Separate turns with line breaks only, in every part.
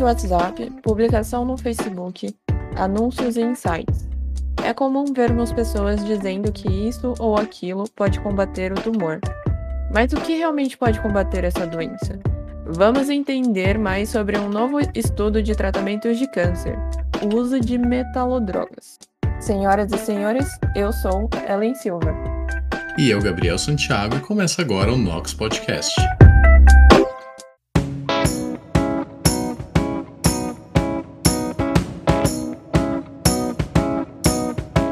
de WhatsApp, publicação no Facebook, anúncios e insights. É comum vermos pessoas dizendo que isso ou aquilo pode combater o tumor. Mas o que realmente pode combater essa doença? Vamos entender mais sobre um novo estudo de tratamentos de câncer, o uso de metalodrogas. Senhoras e senhores, eu sou Ellen Silva.
E eu, Gabriel Santiago, e começa agora o Nox Podcast.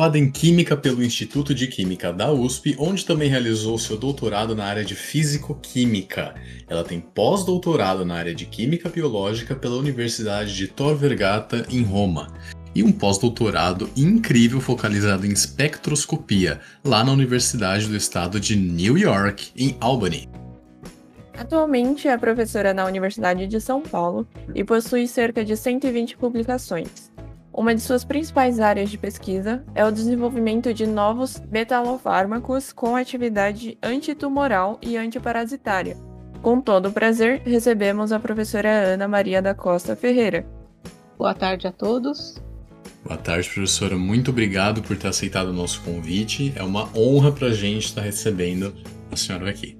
Graduada em Química pelo Instituto de Química da USP, onde também realizou seu doutorado na área de Físico-Química. Ela tem pós-doutorado na área de Química Biológica pela Universidade de Tor Vergata, em Roma. E um pós-doutorado incrível focalizado em espectroscopia, lá na Universidade do Estado de New York, em Albany.
Atualmente é professora na Universidade de São Paulo e possui cerca de 120 publicações. Uma de suas principais áreas de pesquisa é o desenvolvimento de novos metalofármacos com atividade antitumoral e antiparasitária. Com todo o prazer, recebemos a professora Ana Maria da Costa Ferreira.
Boa tarde a todos.
Boa tarde, professora. Muito obrigado por ter aceitado o nosso convite. É uma honra para a gente estar recebendo a senhora aqui.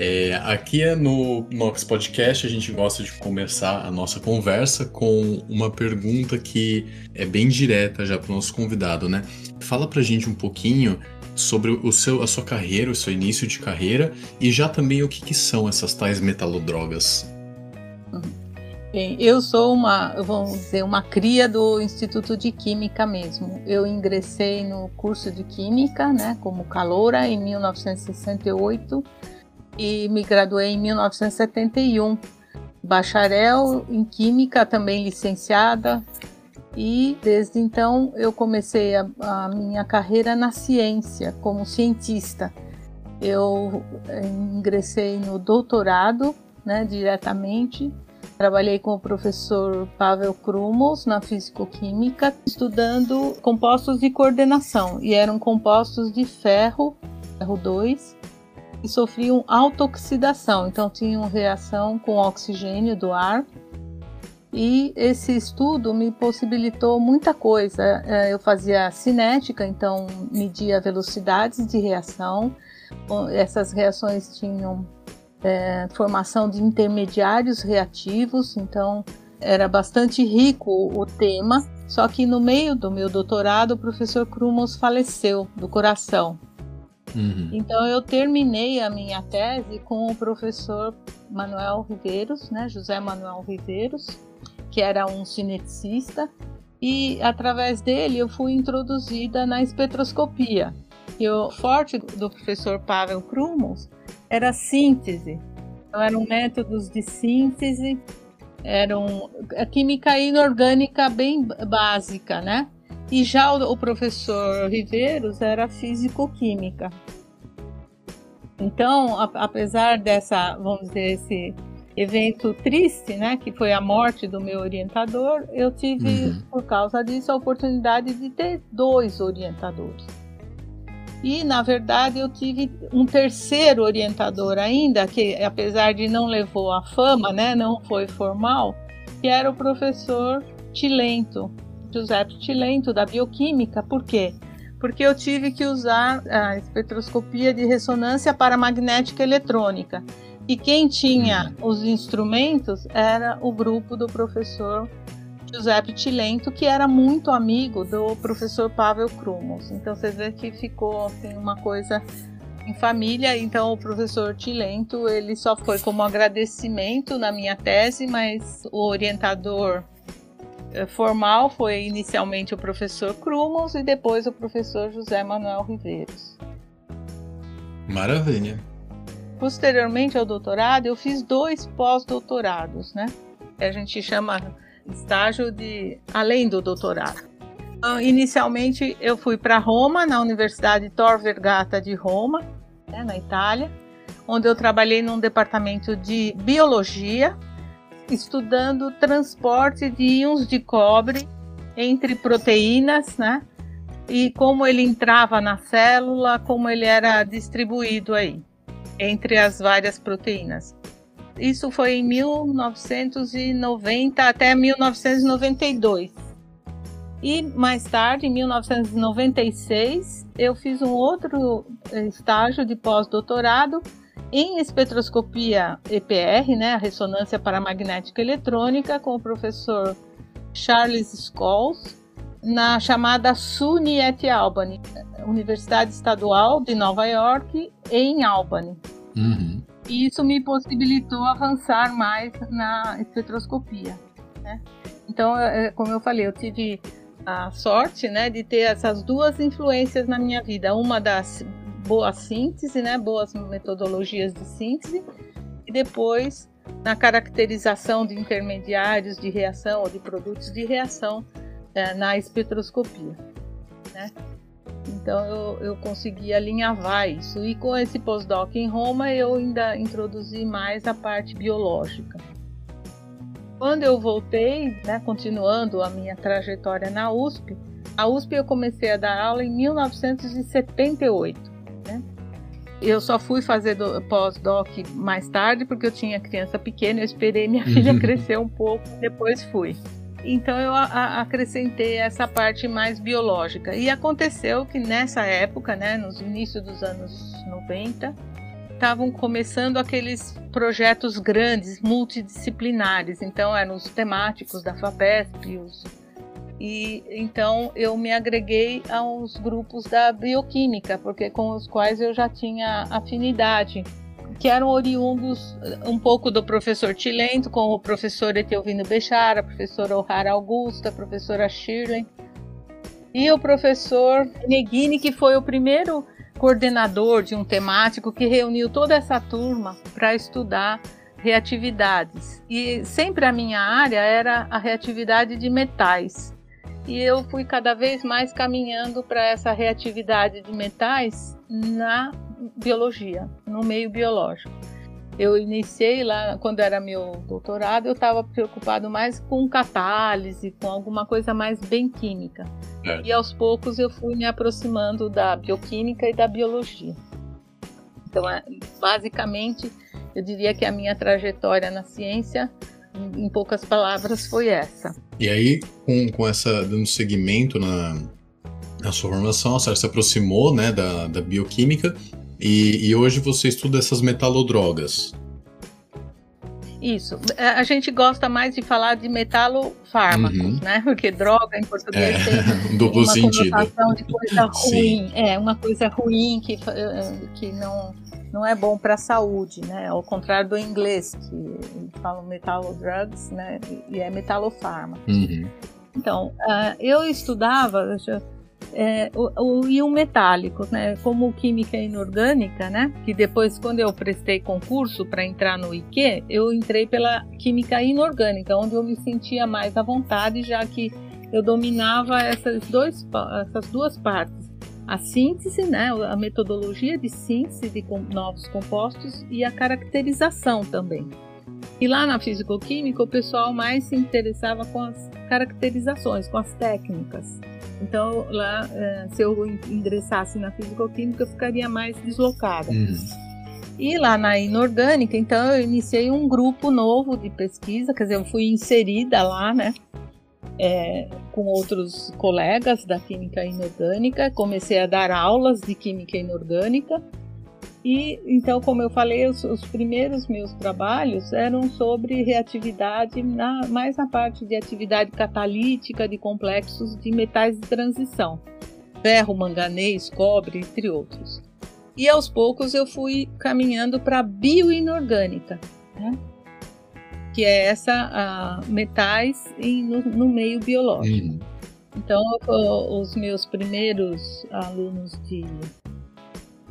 É, aqui é no Nox Podcast a gente gosta de começar a nossa conversa com uma pergunta que é bem direta já para o nosso convidado, né? Fala para gente um pouquinho sobre o seu, a sua carreira, o seu início de carreira e já também o que, que são essas tais metalodrogas.
Bem, eu sou uma, vamos dizer, uma cria do Instituto de Química mesmo. Eu ingressei no curso de Química, né, como caloura em 1968 e me graduei em 1971. Bacharel em Química, também licenciada, e desde então eu comecei a, a minha carreira na ciência, como cientista. Eu eh, ingressei no doutorado né, diretamente. Trabalhei com o professor Pavel Krumos na físico-química, estudando compostos de coordenação, e eram compostos de ferro, ferro 2, e sofriam autooxidação, então tinham reação com oxigênio do ar. E esse estudo me possibilitou muita coisa. É, eu fazia cinética, então media velocidades de reação. Essas reações tinham é, formação de intermediários reativos, então era bastante rico o tema. Só que no meio do meu doutorado, o professor Krumos faleceu do coração. Uhum. Então eu terminei a minha tese com o professor Manuel Riveiros, né, José Manuel Riveiros, que era um cineticista, e através dele eu fui introduzida na espectroscopia. E o forte do professor Pavel Krumos era síntese. Então eram métodos de síntese, eram a química inorgânica bem básica, né? E já o, o professor Riveiros era físico-química. Então, a, apesar dessa, vamos dizer, esse evento triste, né, que foi a morte do meu orientador, eu tive, uhum. por causa disso, a oportunidade de ter dois orientadores. E, na verdade, eu tive um terceiro orientador ainda, que apesar de não levou a fama, né, não foi formal, que era o professor Tilento, Giuseppe Tilento, da Bioquímica. Por quê? Porque eu tive que usar a espectroscopia de ressonância para magnética eletrônica. E quem tinha uhum. os instrumentos era o grupo do professor Giuseppe Tilento, que era muito amigo do professor Pavel Krumos. Então você vê que ficou assim, uma coisa em família. Então o professor Tilento ele só foi como agradecimento na minha tese, mas o orientador formal foi inicialmente o professor Krumos e depois o professor José Manuel Riveiros.
Maravilha.
Posteriormente ao doutorado, eu fiz dois pós-doutorados, né? A gente chama estágio de além do doutorado. Então, inicialmente eu fui para Roma, na Universidade Tor Vergata de Roma, né, na Itália, onde eu trabalhei num departamento de biologia, estudando transporte de íons de cobre entre proteínas, né? E como ele entrava na célula, como ele era distribuído aí entre as várias proteínas. Isso foi em 1990 até 1992. E mais tarde, em 1996, eu fiz um outro eh, estágio de pós-doutorado em espectroscopia EPR, né, a ressonância paramagnética eletrônica, com o professor Charles Scholes, na chamada SUNY at Albany, Universidade Estadual de Nova York, em Albany. Uhum. E isso me possibilitou avançar mais na espectroscopia. Né? Então, é, como eu falei, eu tive a sorte né, de ter essas duas influências na minha vida. Uma das boa síntese, né, boas metodologias de síntese, e depois na caracterização de intermediários de reação ou de produtos de reação é, na espectroscopia. Né? Então eu, eu consegui alinhavar isso. E com esse pós-doc em Roma eu ainda introduzi mais a parte biológica. Quando eu voltei, né, continuando a minha trajetória na USP, a USP eu comecei a dar aula em 1978. Né? Eu só fui fazer pós-doc mais tarde porque eu tinha criança pequena, eu esperei minha filha crescer um pouco, depois fui. Então eu acrescentei essa parte mais biológica. E aconteceu que nessa época, né, nos inícios dos anos 90, estavam começando aqueles projetos grandes, multidisciplinares. Então eram os temáticos da FAPESP, os e então eu me agreguei aos grupos da bioquímica, porque com os quais eu já tinha afinidade que eram oriundos um pouco do professor Tilento, com o professor Etelvino Bechara, a professora O'Hara Augusta, a professora Shirley, e o professor Neguini, que foi o primeiro coordenador de um temático que reuniu toda essa turma para estudar reatividades. E sempre a minha área era a reatividade de metais. E eu fui cada vez mais caminhando para essa reatividade de metais na biologia, no meio biológico. Eu iniciei lá, quando era meu doutorado, eu estava preocupado mais com catálise, com alguma coisa mais bem química. É. E aos poucos eu fui me aproximando da bioquímica e da biologia. Então, é, basicamente, eu diria que a minha trajetória na ciência, em poucas palavras, foi essa.
E aí, com, com essa dando seguimento na, na sua formação, a senhora se aproximou né, da, da bioquímica e, e hoje você estuda essas metalodrogas.
Isso. É, a gente gosta mais de falar de metalofármacos, uhum. né? Porque droga em português é, tem
um duplo uma sentido.
conotação de coisa ruim. Sim. É, uma coisa ruim que, eh, que não, não é bom para a saúde, né? Ao contrário do inglês, que falam metalodrugs, né? E é metalofármaco. Uhum. Então, uh, eu estudava, eu é, o, o íon metálico, né? Como química inorgânica, né? Que depois, quando eu prestei concurso para entrar no IQ, eu entrei pela química inorgânica, onde eu me sentia mais à vontade, já que eu dominava essas, dois, essas duas partes. A síntese, né, a metodologia de síntese de novos compostos e a caracterização também. E lá na fisicoquímica, o pessoal mais se interessava com as caracterizações, com as técnicas. Então, lá, é, se eu ingressasse na fisicoquímica, eu ficaria mais deslocada. Uhum. E lá na inorgânica, então, eu iniciei um grupo novo de pesquisa, quer dizer, eu fui inserida lá, né? É, com outros colegas da química inorgânica, comecei a dar aulas de química inorgânica e então, como eu falei, os, os primeiros meus trabalhos eram sobre reatividade, na, mais na parte de atividade catalítica de complexos de metais de transição, ferro, manganês, cobre, entre outros. E aos poucos eu fui caminhando para a bioinorgânica, né? Que é essa metais em, no, no, meio biológico. Uhum. Então, os meus primeiros alunos de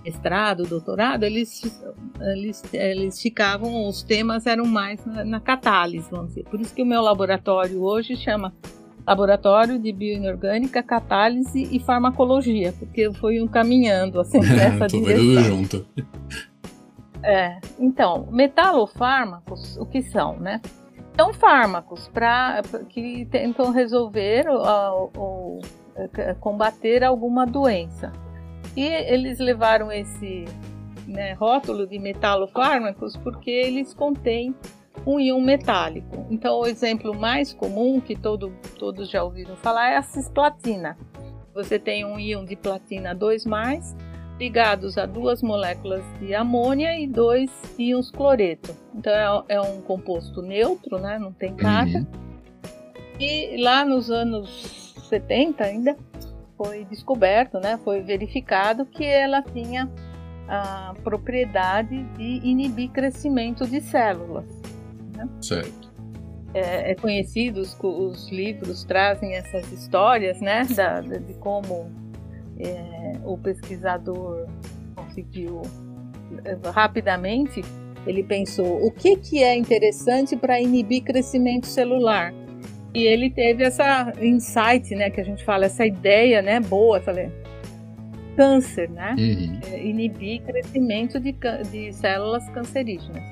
mestrado, doutorado, eles, eles, eles ficavam, os temas eram mais na, na catálise, vamos dizer. Por isso que o meu laboratório hoje chama laboratório de bioinorgânica, catálise e farmacologia, porque eu fui um caminhando assim nessa
Tudo
direção.
junto.
É, então, metalofármacos, o que são, né? São fármacos para que tentam resolver ou, combater alguma doença. E eles levaram esse né, rótulo de metalofármacos porque eles contêm um íon metálico. Então, o exemplo mais comum que todo, todos já ouviram falar é a cisplatina. Você tem um íon de platina 2+, ligados a duas moléculas de amônia e dois íons cloreto. Então é, é um composto neutro, né? não tem carga. Uhum. E lá nos anos 70 ainda foi descoberto, né? foi verificado que ela tinha a propriedade de inibir crescimento de células.
Né? Certo.
É, é, conhecido, os, os, livros trazem essas histórias né? da, de como é, o pesquisador conseguiu é, rapidamente, ele pensou o que, que é interessante para inibir crescimento celular. E ele teve essa insight, né, que a gente fala, essa ideia, né, boa, falei, câncer, né, uhum. é, inibir crescimento de, de células cancerígenas.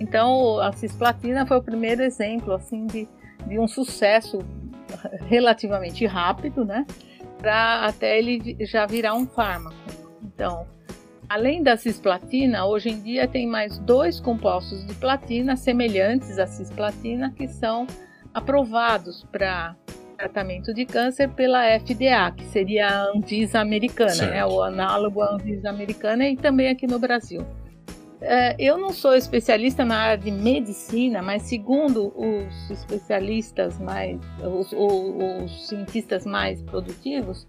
Então, a cisplatina foi o primeiro exemplo, assim, de, de um sucesso relativamente rápido, né, até ele já virar um fármaco. Então, além da cisplatina, hoje em dia tem mais dois compostos de platina semelhantes à cisplatina que são aprovados para tratamento de câncer pela FDA, que seria a Anvisa americana, né, o análogo à Anvisa americana e também aqui no Brasil. É, eu não sou especialista na área de medicina, mas segundo os especialistas mais, os, os, os cientistas mais produtivos,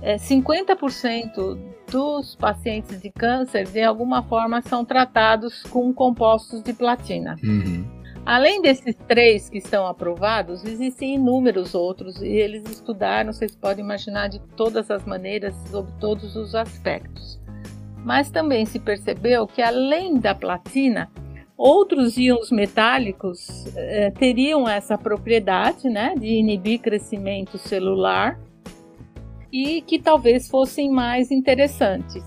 é, 50% dos pacientes de câncer de alguma forma são tratados com compostos de platina. Uhum. Além desses três que estão aprovados, existem inúmeros outros e eles estudaram, vocês podem imaginar, de todas as maneiras, sobre todos os aspectos mas também se percebeu que além da platina, outros íons metálicos eh, teriam essa propriedade né, de inibir crescimento celular e que talvez fossem mais interessantes.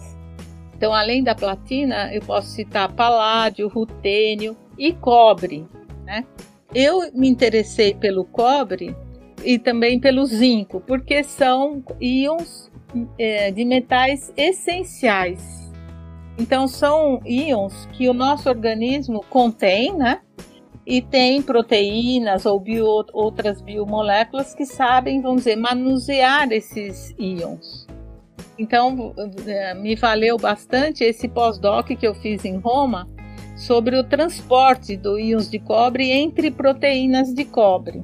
Então, além da platina, eu posso citar paládio, rutênio e cobre. Né? Eu me interessei pelo cobre e também pelo zinco, porque são íons é, de metais essenciais então são íons que o nosso organismo contém, né? E tem proteínas ou bio, outras biomoléculas que sabem, vamos dizer, manusear esses íons. Então, eh, me valeu bastante esse pós-doc que eu fiz em Roma sobre o transporte do íons de cobre entre proteínas de cobre.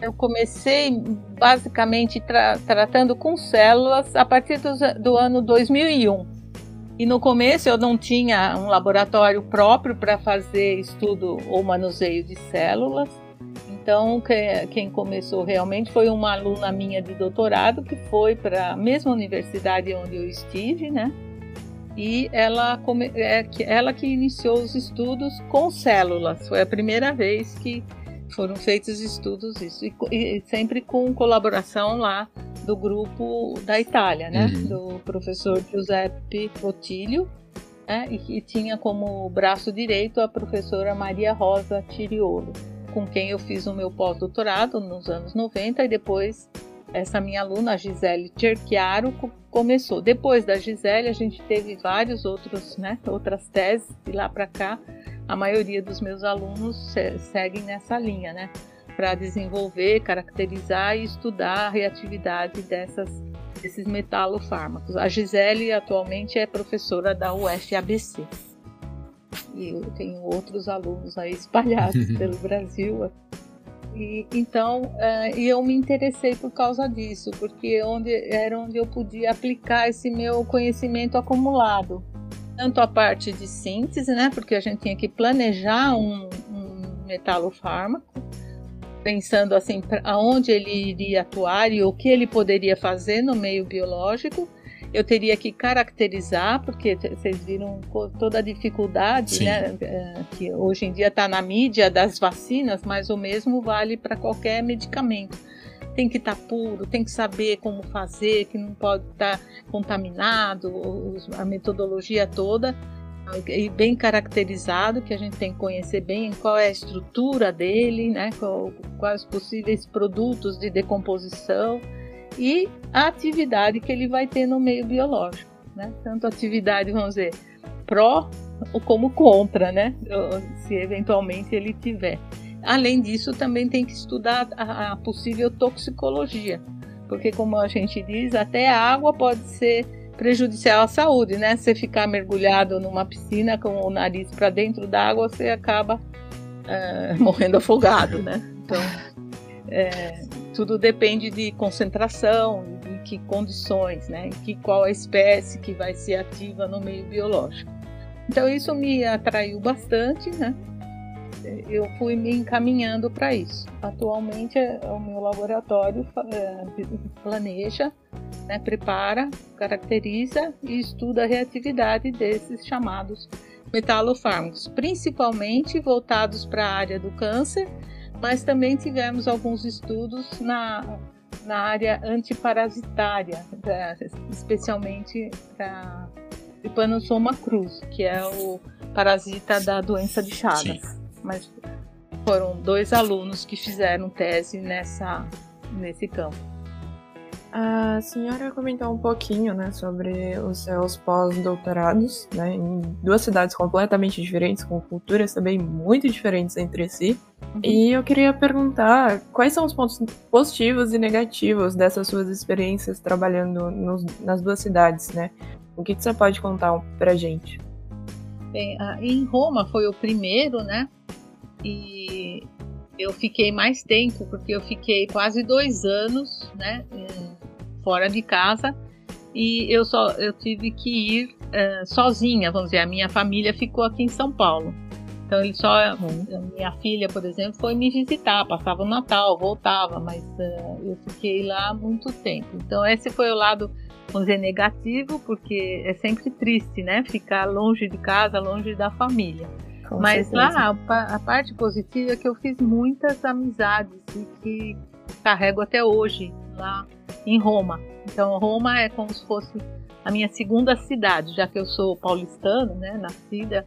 Eu comecei basicamente tra tratando com células a partir do, do ano 2001. E no começo eu não tinha um laboratório próprio para fazer estudo ou manuseio de células. Então, quem começou realmente foi uma aluna minha de doutorado que foi para a mesma universidade onde eu estive, né? E ela, é, ela que iniciou os estudos com células. Foi a primeira vez que foram feitos estudos isso e, e sempre com colaboração lá do grupo da Itália, né? Uhum. Do professor Giuseppe Cotilho, né? E que tinha como braço direito a professora Maria Rosa Tiriolo, com quem eu fiz o meu pós-doutorado nos anos 90 e depois essa minha aluna, a Gisele Cerchiaro, começou. Depois da Gisele, a gente teve vários outros, né, outras teses de lá para cá. A maioria dos meus alunos seguem nessa linha, né? para desenvolver, caracterizar e estudar a reatividade dessas, desses metalofármacos. A Gisele atualmente é professora da UFABC. E eu tenho outros alunos aí espalhados pelo Brasil. E, então, é, eu me interessei por causa disso, porque onde, era onde eu podia aplicar esse meu conhecimento acumulado. Tanto a parte de síntese, né, porque a gente tinha que planejar um, um metalofármaco, pensando assim aonde ele iria atuar e o que ele poderia fazer no meio biológico. Eu teria que caracterizar, porque vocês viram toda a dificuldade né, é, que hoje em dia está na mídia das vacinas, mas o mesmo vale para qualquer medicamento. Tem que estar tá puro, tem que saber como fazer, que não pode estar tá contaminado, a metodologia toda e bem caracterizado, que a gente tem que conhecer bem qual é a estrutura dele, né, quais possíveis produtos de decomposição e a atividade que ele vai ter no meio biológico, né? Tanto atividade, vamos dizer, pró como contra, né? Se eventualmente ele tiver. Além disso, também tem que estudar a, a possível toxicologia, porque como a gente diz, até a água pode ser prejudicial à saúde, né? Você ficar mergulhado numa piscina com o nariz para dentro da água, você acaba é, morrendo afogado, né? Então, é, tudo depende de concentração, em que condições, né? Que qual a espécie que vai ser ativa no meio biológico. Então isso me atraiu bastante, né? Eu fui me encaminhando para isso. Atualmente o meu laboratório é, planeja, né, prepara, caracteriza e estuda a reatividade desses chamados metalofármacos, principalmente voltados para a área do câncer mas também tivemos alguns estudos na, na área antiparasitária, especialmente para Trypanosoma cruz, que é o parasita da doença de Chagas. Sim. Mas foram dois alunos que fizeram tese nessa, nesse campo.
A senhora comentou um pouquinho, né, sobre os seus pós-doutorados, né, em duas cidades completamente diferentes, com culturas também muito diferentes entre si. Uhum. E eu queria perguntar quais são os pontos positivos e negativos dessas suas experiências trabalhando nos, nas duas cidades, né? O que, que você pode contar pra gente?
Bem, em Roma foi o primeiro, né? E eu fiquei mais tempo, porque eu fiquei quase dois anos, né? Fora de casa. E eu só eu tive que ir uh, sozinha, vamos dizer. A minha família ficou aqui em São Paulo. Então ele só. Minha filha, por exemplo, foi me visitar, passava o Natal, voltava, mas uh, eu fiquei lá muito tempo. Então esse foi o lado, vamos dizer, negativo, porque é sempre triste, né? Ficar longe de casa, longe da família. Com mas certeza. lá a, a parte positiva é que eu fiz muitas amizades e que carrego até hoje lá em Roma. Então Roma é como se fosse a minha segunda cidade, já que eu sou paulistana, né, nascida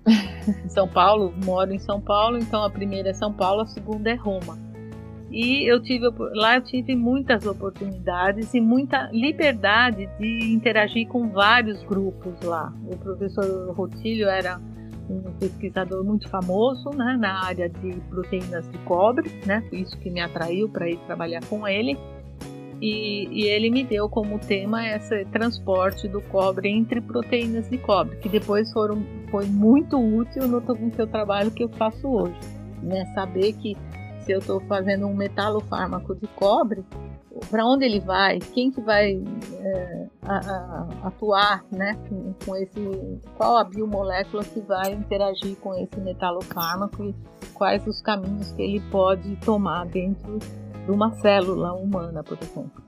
em São Paulo, moro em São Paulo, então a primeira é São Paulo, a segunda é Roma. E eu tive lá eu tive muitas oportunidades e muita liberdade de interagir com vários grupos lá. O professor Rotilho era um pesquisador muito famoso né, na área de proteínas de cobre, né, isso que me atraiu para ir trabalhar com ele. E, e, ele me deu como tema esse transporte do cobre entre proteínas de cobre, que depois foram, foi muito útil no, seu trabalho que eu faço hoje. Né? Saber que se eu estou fazendo um metalofármaco de cobre, para onde ele vai, quem que vai é, a, a, atuar né, com, com, esse, qual a biomolécula que vai interagir com esse metalofármaco e quais os caminhos que ele pode tomar dentro de uma célula humana, por exemplo.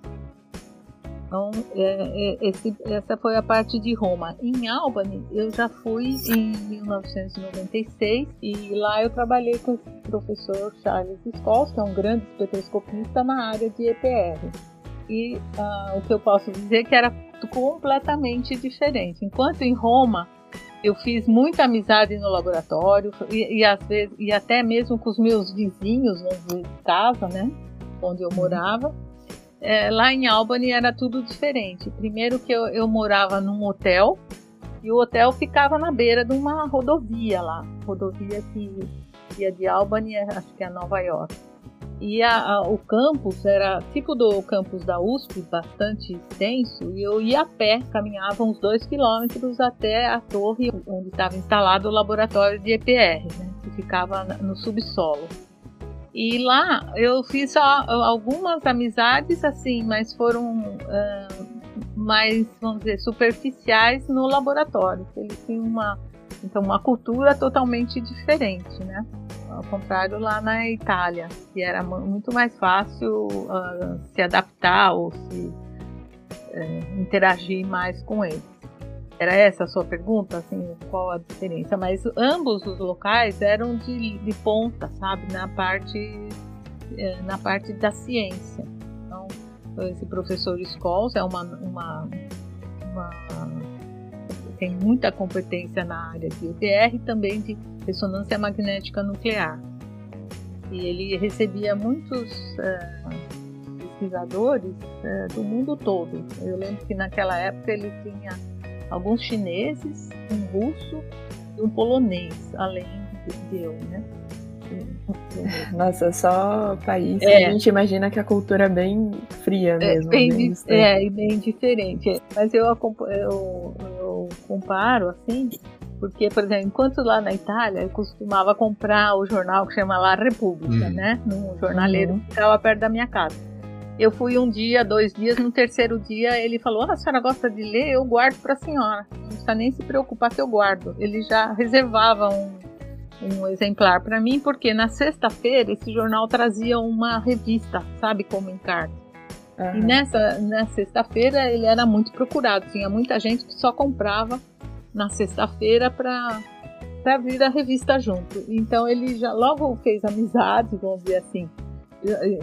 Então, é, é, esse, essa foi a parte de Roma. Em Albany, eu já fui em 1996 e lá eu trabalhei com o professor Charles Scholes, que é um grande espectroscopista na área de EPR. E uh, o que eu posso dizer é que era completamente diferente. Enquanto em Roma eu fiz muita amizade no laboratório e, e às vezes e até mesmo com os meus vizinhos de casa, né? onde eu morava. É, lá em Albany era tudo diferente. Primeiro que eu, eu morava num hotel e o hotel ficava na beira de uma rodovia lá, rodovia que ia de Albany, acho que é Nova York. E a, a, o campus era tipo do campus da USP, bastante extenso, e eu ia a pé, caminhava uns dois quilômetros até a torre onde estava instalado o laboratório de EPR, né, que ficava no subsolo. E lá eu fiz algumas amizades, assim, mas foram uh, mais, vamos dizer, superficiais no laboratório. Eles tinham uma, então, uma cultura totalmente diferente, né? Ao contrário lá na Itália, que era muito mais fácil uh, se adaptar ou se uh, interagir mais com eles. Era essa a sua pergunta, assim, qual a diferença? Mas ambos os locais eram de, de ponta, sabe, na parte eh, na parte da ciência. Então, esse professor Scholes é uma, uma, uma, tem muita competência na área de UTR e também de ressonância magnética nuclear. E ele recebia muitos é, pesquisadores é, do mundo todo. Eu lembro que naquela época ele tinha alguns chineses, um russo e um polonês, além de eu, né?
Nossa, só país é. a gente imagina que a cultura é bem fria é, mesmo.
É, bem, é, bem diferente. Mas eu, eu, eu comparo assim, porque, por exemplo, enquanto lá na Itália eu costumava comprar o jornal que chama La República, hum. né? Num jornaleiro uhum. que ficava perto da minha casa. Eu fui um dia, dois dias, no terceiro dia ele falou: Ah, a senhora gosta de ler? Eu guardo para a senhora. Não precisa nem se preocupar que eu guardo. Ele já reservava um, um exemplar para mim, porque na sexta-feira esse jornal trazia uma revista, sabe, como encarte. Uhum. E nessa, na sexta-feira ele era muito procurado, tinha muita gente que só comprava na sexta-feira para para vir a revista junto. Então ele já logo fez amizade, vamos dizer assim,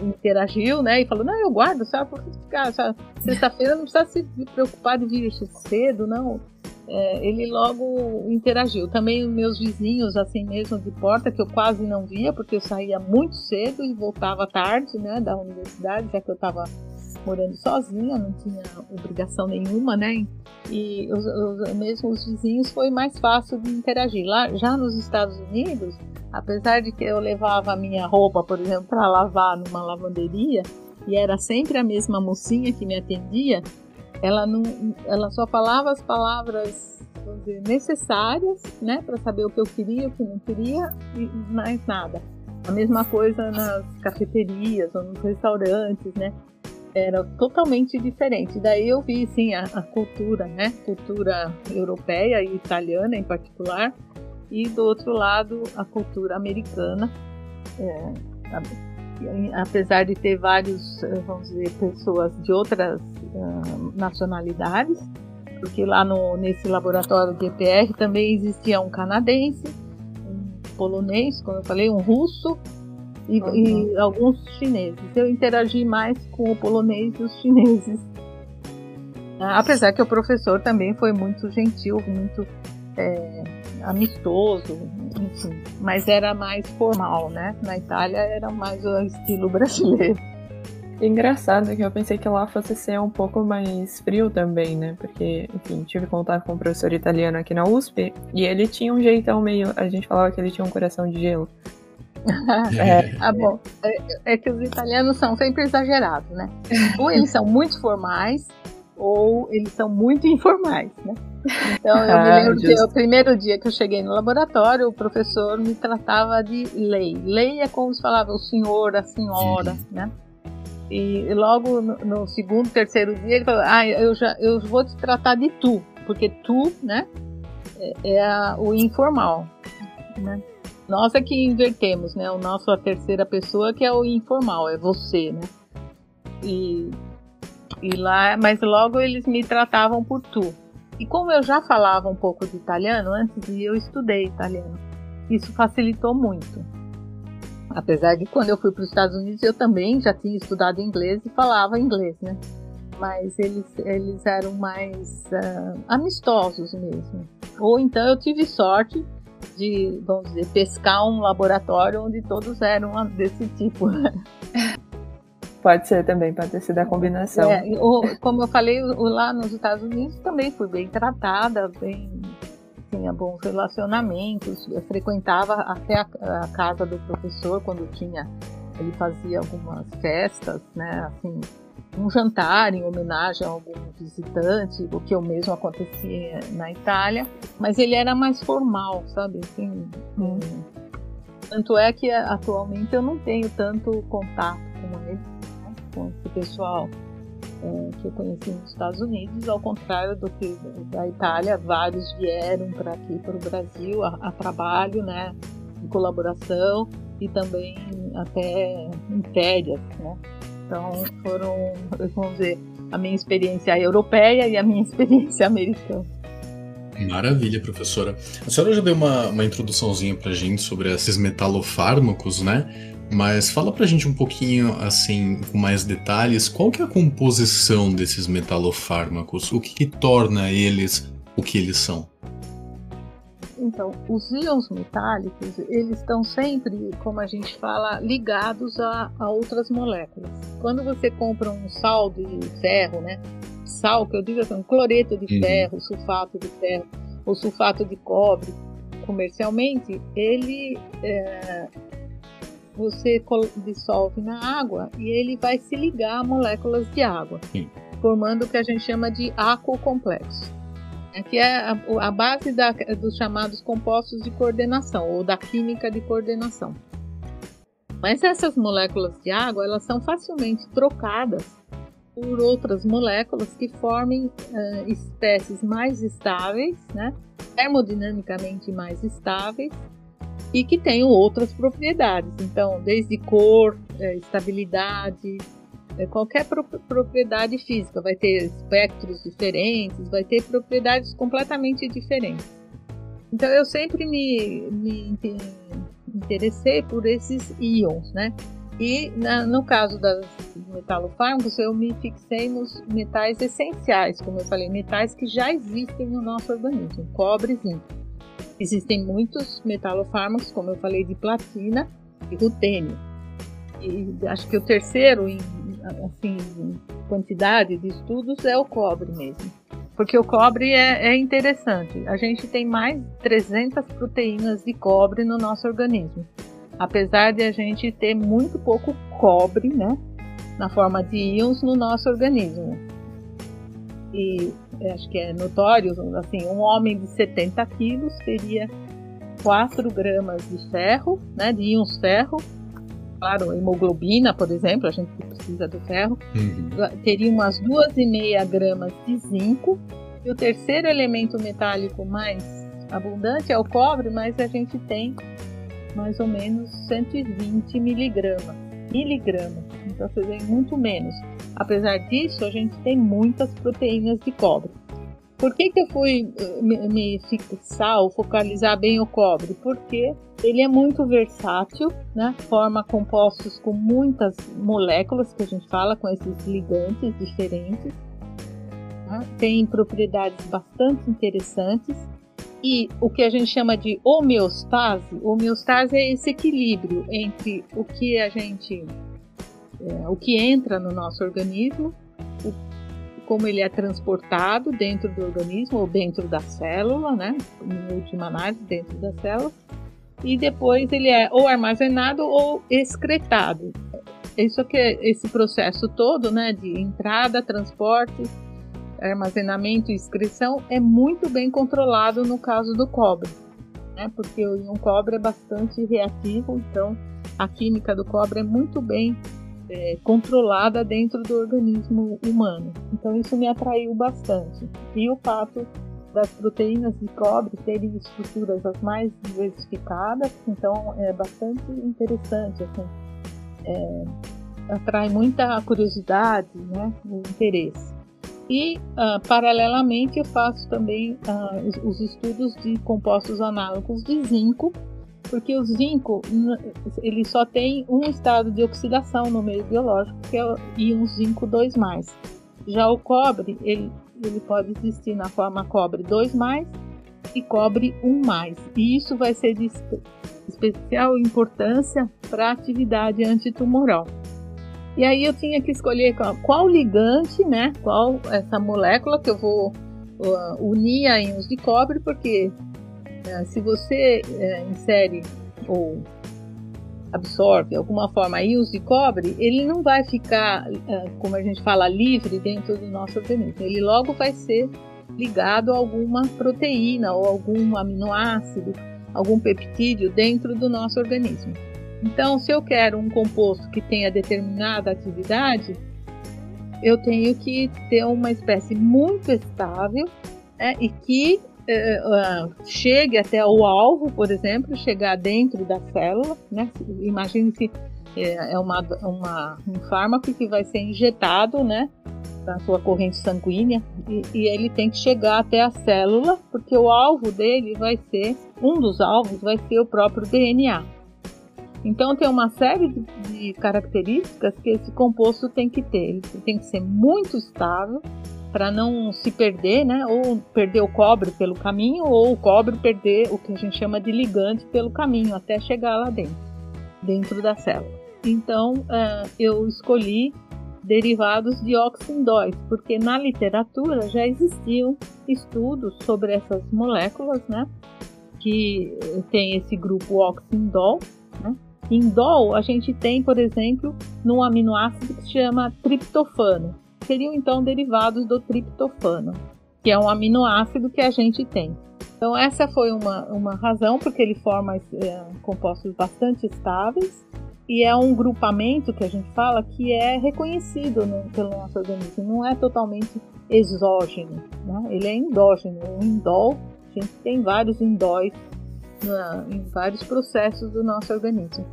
interagiu, né? E falou: Não, eu guardo, só porque ficar. Sexta-feira não precisa se preocupar de vir cedo, não é, ele logo interagiu. Também meus vizinhos, assim mesmo, de porta, que eu quase não via, porque eu saía muito cedo e voltava tarde, né, da universidade, já que eu estava morando sozinha, não tinha obrigação nenhuma, né? E os, os, mesmo os vizinhos foi mais fácil de interagir. Lá, já nos Estados Unidos, apesar de que eu levava a minha roupa, por exemplo, para lavar numa lavanderia, e era sempre a mesma mocinha que me atendia, ela não, ela só falava as palavras dizer, necessárias, né, para saber o que eu queria, o que não queria e mais nada. A mesma coisa nas cafeterias ou nos restaurantes, né? Era totalmente diferente. Daí eu vi, sim, a, a cultura, né? Cultura europeia e italiana em particular, e do outro lado a cultura americana. É, apesar de ter vários, eh, vamos dizer, pessoas de outras uh, nacionalidades, porque lá no, nesse laboratório de EPR também existia um canadense, um polonês, como eu falei, um russo e, uhum. e alguns chineses. Eu interagi mais com o polonês e os chineses. apesar que o professor também foi muito gentil, muito é, amistoso, enfim, mas era mais formal, né? Na Itália era mais o estilo brasileiro.
Engraçado que eu pensei que lá fosse ser um pouco mais frio também, né? Porque, enfim, tive contato com um professor italiano aqui na USP e ele tinha um jeitão meio. A gente falava que ele tinha um coração de gelo.
é, ah, bom. É, é, que os italianos são sempre exagerados, né? Ou eles são muito formais, ou eles são muito informais, né? Então eu me ah, lembro que o primeiro dia que eu cheguei no laboratório, o professor me tratava de lei. Lei é como se falava o senhor, a senhora, uhum. né? E logo no, no, segundo, terceiro dia ele falou: "Ah, eu já eu vou te tratar de tu, porque tu, né, é, é a, o informal, né? Nós é que invertemos, né? O nosso a terceira pessoa que é o informal, é você, né? E e lá, mas logo eles me tratavam por tu. E como eu já falava um pouco de italiano antes, eu estudei italiano, isso facilitou muito. Apesar de quando eu fui para os Estados Unidos eu também já tinha estudado inglês e falava inglês, né? Mas eles, eles eram mais uh, amistosos mesmo. Ou então eu tive sorte de, vamos dizer, pescar um laboratório onde todos eram desse tipo.
Pode ser também, pode ter sido a combinação. É,
o, como eu falei, lá nos Estados Unidos também fui bem tratada, bem tinha bons relacionamentos, eu frequentava até a, a, casa do professor quando tinha, ele fazia algumas festas, né, assim, um jantar em homenagem a algum visitante, o que eu mesmo acontecia na Itália, mas ele era mais formal, sabe, assim, hum. tanto é que atualmente eu não tenho tanto contato com ele com esse pessoal é, que eu conheci nos Estados Unidos, ao contrário do que da Itália, vários vieram para aqui para o Brasil a, a, trabalho, né, em colaboração e também até em férias, né. Então foram, vamos dizer, a minha experiência europeia e a minha experiência americana.
Maravilha, professora. A senhora já deu uma, uma introduçãozinha pra gente sobre esses metalofármacos, né? Mas fala pra gente um pouquinho, assim, com mais detalhes, qual que é a composição desses metalofármacos? O que, que torna eles o que eles são?
Então, os íons metálicos, eles estão sempre, como a gente fala, ligados a, a outras moléculas. Quando você compra um sal de ferro, né? Sal, que eu digo assim, um cloreto de uhum. ferro, sulfato de ferro, ou sulfato de cobre, comercialmente, ele é, você dissolve na água e ele vai se ligar a moléculas de água, Sim. formando o que a gente chama de ácido complexo que é a, a base da, dos chamados compostos de coordenação ou da química de coordenação. Mas essas moléculas de água elas são facilmente trocadas por outras moléculas que formem uh, espécies mais estáveis, né? termodinamicamente mais estáveis e que tenham outras propriedades. Então, desde cor, eh, estabilidade, é, qualquer pro propriedade física vai ter espectros diferentes, vai ter propriedades completamente diferentes. Então eu sempre me, me interessei por esses íons, né? E na, no caso das metalofármacos, eu me fixei nos metais essenciais, como eu falei, metais que já existem no nosso organismo, cobre e zinco. Existem muitos metalofármacos, como eu falei, de platina e rutênio. E acho que o terceiro em assim, quantidade de estudos é o cobre mesmo. Porque o cobre é, é interessante. A gente tem mais de 300 proteínas de cobre no nosso organismo. Apesar de a gente ter muito pouco cobre, né? Na forma de íons no nosso organismo. E acho que é notório, assim, um homem de 70 quilos teria 4 gramas de ferro, né? De íons ferro claro, hemoglobina, por exemplo, a gente precisa do ferro, uhum. teria umas duas e meia gramas de zinco. E o terceiro elemento metálico mais abundante é o cobre, mas a gente tem mais ou menos 120 miligramas. Miligramas, então você vê muito menos. Apesar disso, a gente tem muitas proteínas de cobre. Por que, que eu fui me, me fixar ou focalizar bem o cobre? Porque ele é muito versátil, né? forma compostos com muitas moléculas que a gente fala, com esses ligantes diferentes. Né? Tem propriedades bastante interessantes. E o que a gente chama de homeostase, homeostase é esse equilíbrio entre o que a gente, é, o que entra no nosso organismo como ele é transportado dentro do organismo ou dentro da célula, né? Em última análise, dentro da célula. E depois ele é ou armazenado ou excretado. Isso que esse processo todo, né, de entrada, transporte, armazenamento e excreção é muito bem controlado no caso do cobre, né? Porque o cobre é bastante reativo, então a química do cobre é muito bem é, controlada dentro do organismo humano. Então isso me atraiu bastante. E o fato das proteínas de cobre terem estruturas as mais diversificadas, então é bastante interessante, assim, é, atrai muita curiosidade, né, o interesse. E, uh, paralelamente, eu faço também uh, os estudos de compostos análogos de zinco, porque o zinco ele só tem um estado de oxidação no meio biológico, que é o íon zinco 2+. Já o cobre, ele, ele pode existir na forma cobre 2+, e cobre 1+. E isso vai ser de especial importância para a atividade antitumoral. E aí eu tinha que escolher qual, qual ligante, né? Qual essa molécula que eu vou uh, unir a íons de cobre, porque se você é, insere ou absorve alguma forma íons de cobre, ele não vai ficar, é, como a gente fala, livre dentro do nosso organismo. Ele logo vai ser ligado a alguma proteína ou algum aminoácido, algum peptídeo dentro do nosso organismo. Então, se eu quero um composto que tenha determinada atividade, eu tenho que ter uma espécie muito estável né, e que uh, chegue até o alvo, por exemplo, chegar dentro da célula, né? Imagine se é, é uma, uma, um fármaco que vai ser injetado, né? Na sua corrente sanguínea e, e ele tem que chegar até a célula, porque o alvo dele vai ser, um dos alvos vai ser o próprio DNA. Então tem uma série de, de características que esse composto tem que ter. Ele tem que ser muito estável para não se perder, né? Ou perder o cobre pelo caminho, ou o cobre perder o que a gente chama de ligante pelo caminho até chegar lá dentro, dentro da célula. Então uh, eu escolhi derivados de oxindóis, porque na literatura já existiam estudos sobre essas moléculas, né? Que tem esse grupo oxindol, né? Indol a gente tem, por exemplo, num aminoácido que se chama triptofano. Seriam então derivados do triptofano, que é um aminoácido que a gente tem. Então essa foi uma, uma razão porque ele forma é, compostos bastante estáveis e é um grupamento que a gente fala que é reconhecido no, pelo nosso organismo, não é totalmente exógeno, né? ele é endógeno. O indol, a gente tem vários indóis na, em vários processos do nosso organismo.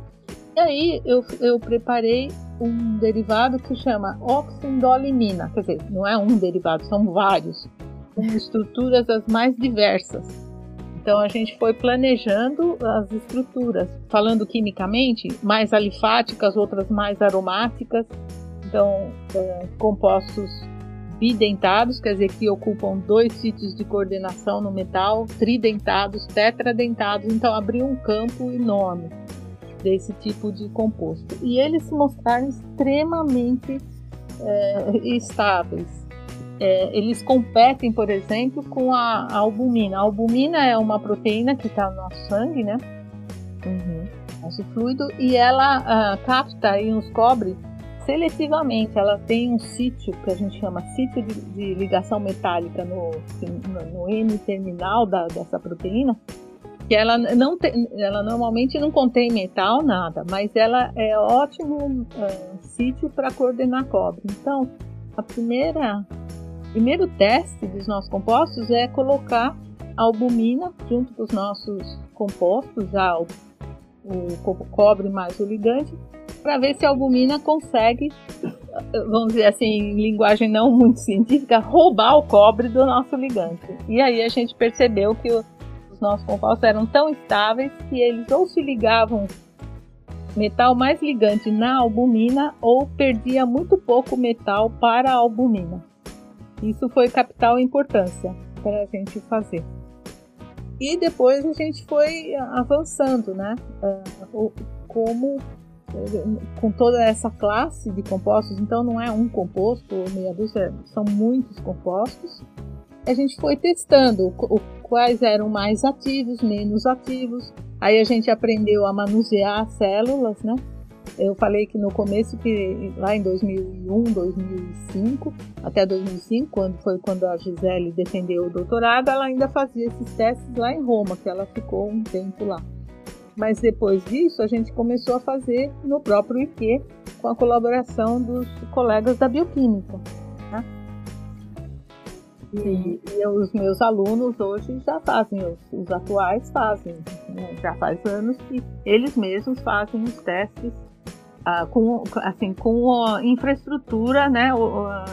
E aí eu, eu preparei um derivado que chama oxindolimina, quer dizer, não é um derivado, são vários, com estruturas as mais diversas. Então a gente foi planejando as estruturas, falando quimicamente, mais alifáticas, outras mais aromáticas. Então, é, compostos bidentados, quer dizer que ocupam dois sítios de coordenação no metal, tridentados, tetradentados, então abriu um campo enorme desse tipo de composto. E eles se mostraram extremamente é, estáveis. É, eles competem, por exemplo, com a, a, albumina. A albumina é uma proteína que está no nosso sangue, né? Uhum. Nosso fluido, e ela uh, capta e nos cobre seletivamente. Ela tem um sítio que a gente chama sítio de, de ligação metálica no, no, no N terminal da, dessa proteína, que ela não tem, ela normalmente não contém metal nada, mas ela é ótimo uh, sítio para coordenar cobre. Então, a primeira primeiro teste dos nossos compostos é colocar a albumina junto com os nossos compostos, já o, o cobre mais o ligante, para ver se a albumina consegue, vamos dizer assim, em linguagem não muito científica, roubar o cobre do nosso ligante. E aí a gente percebeu que os nossos compostos eram tão estáveis que eles ou se ligavam metal mais ligante na albumina ou perdia muito pouco metal para a albumina. Isso foi capital importância para a gente fazer. E depois a gente foi avançando, né? Uh, como com toda essa classe de compostos, então não é um composto ou meia dúzia, são muitos compostos. A gente foi testando quais eram mais ativos, menos ativos. Aí a gente aprendeu a manusear células, né? Eu falei que no começo, que lá em 2001, 2005, até 2005, quando foi quando a Gisele defendeu o doutorado, ela ainda fazia esses testes lá em Roma, que ela ficou um tempo lá. Mas depois disso, a gente começou a fazer no próprio IQ, com a colaboração dos colegas da bioquímica. E, e, os meus alunos hoje já fazem, os, os atuais fazem, né? já faz anos que eles mesmos fazem os testes uh, com, assim, com a infraestrutura né, uh,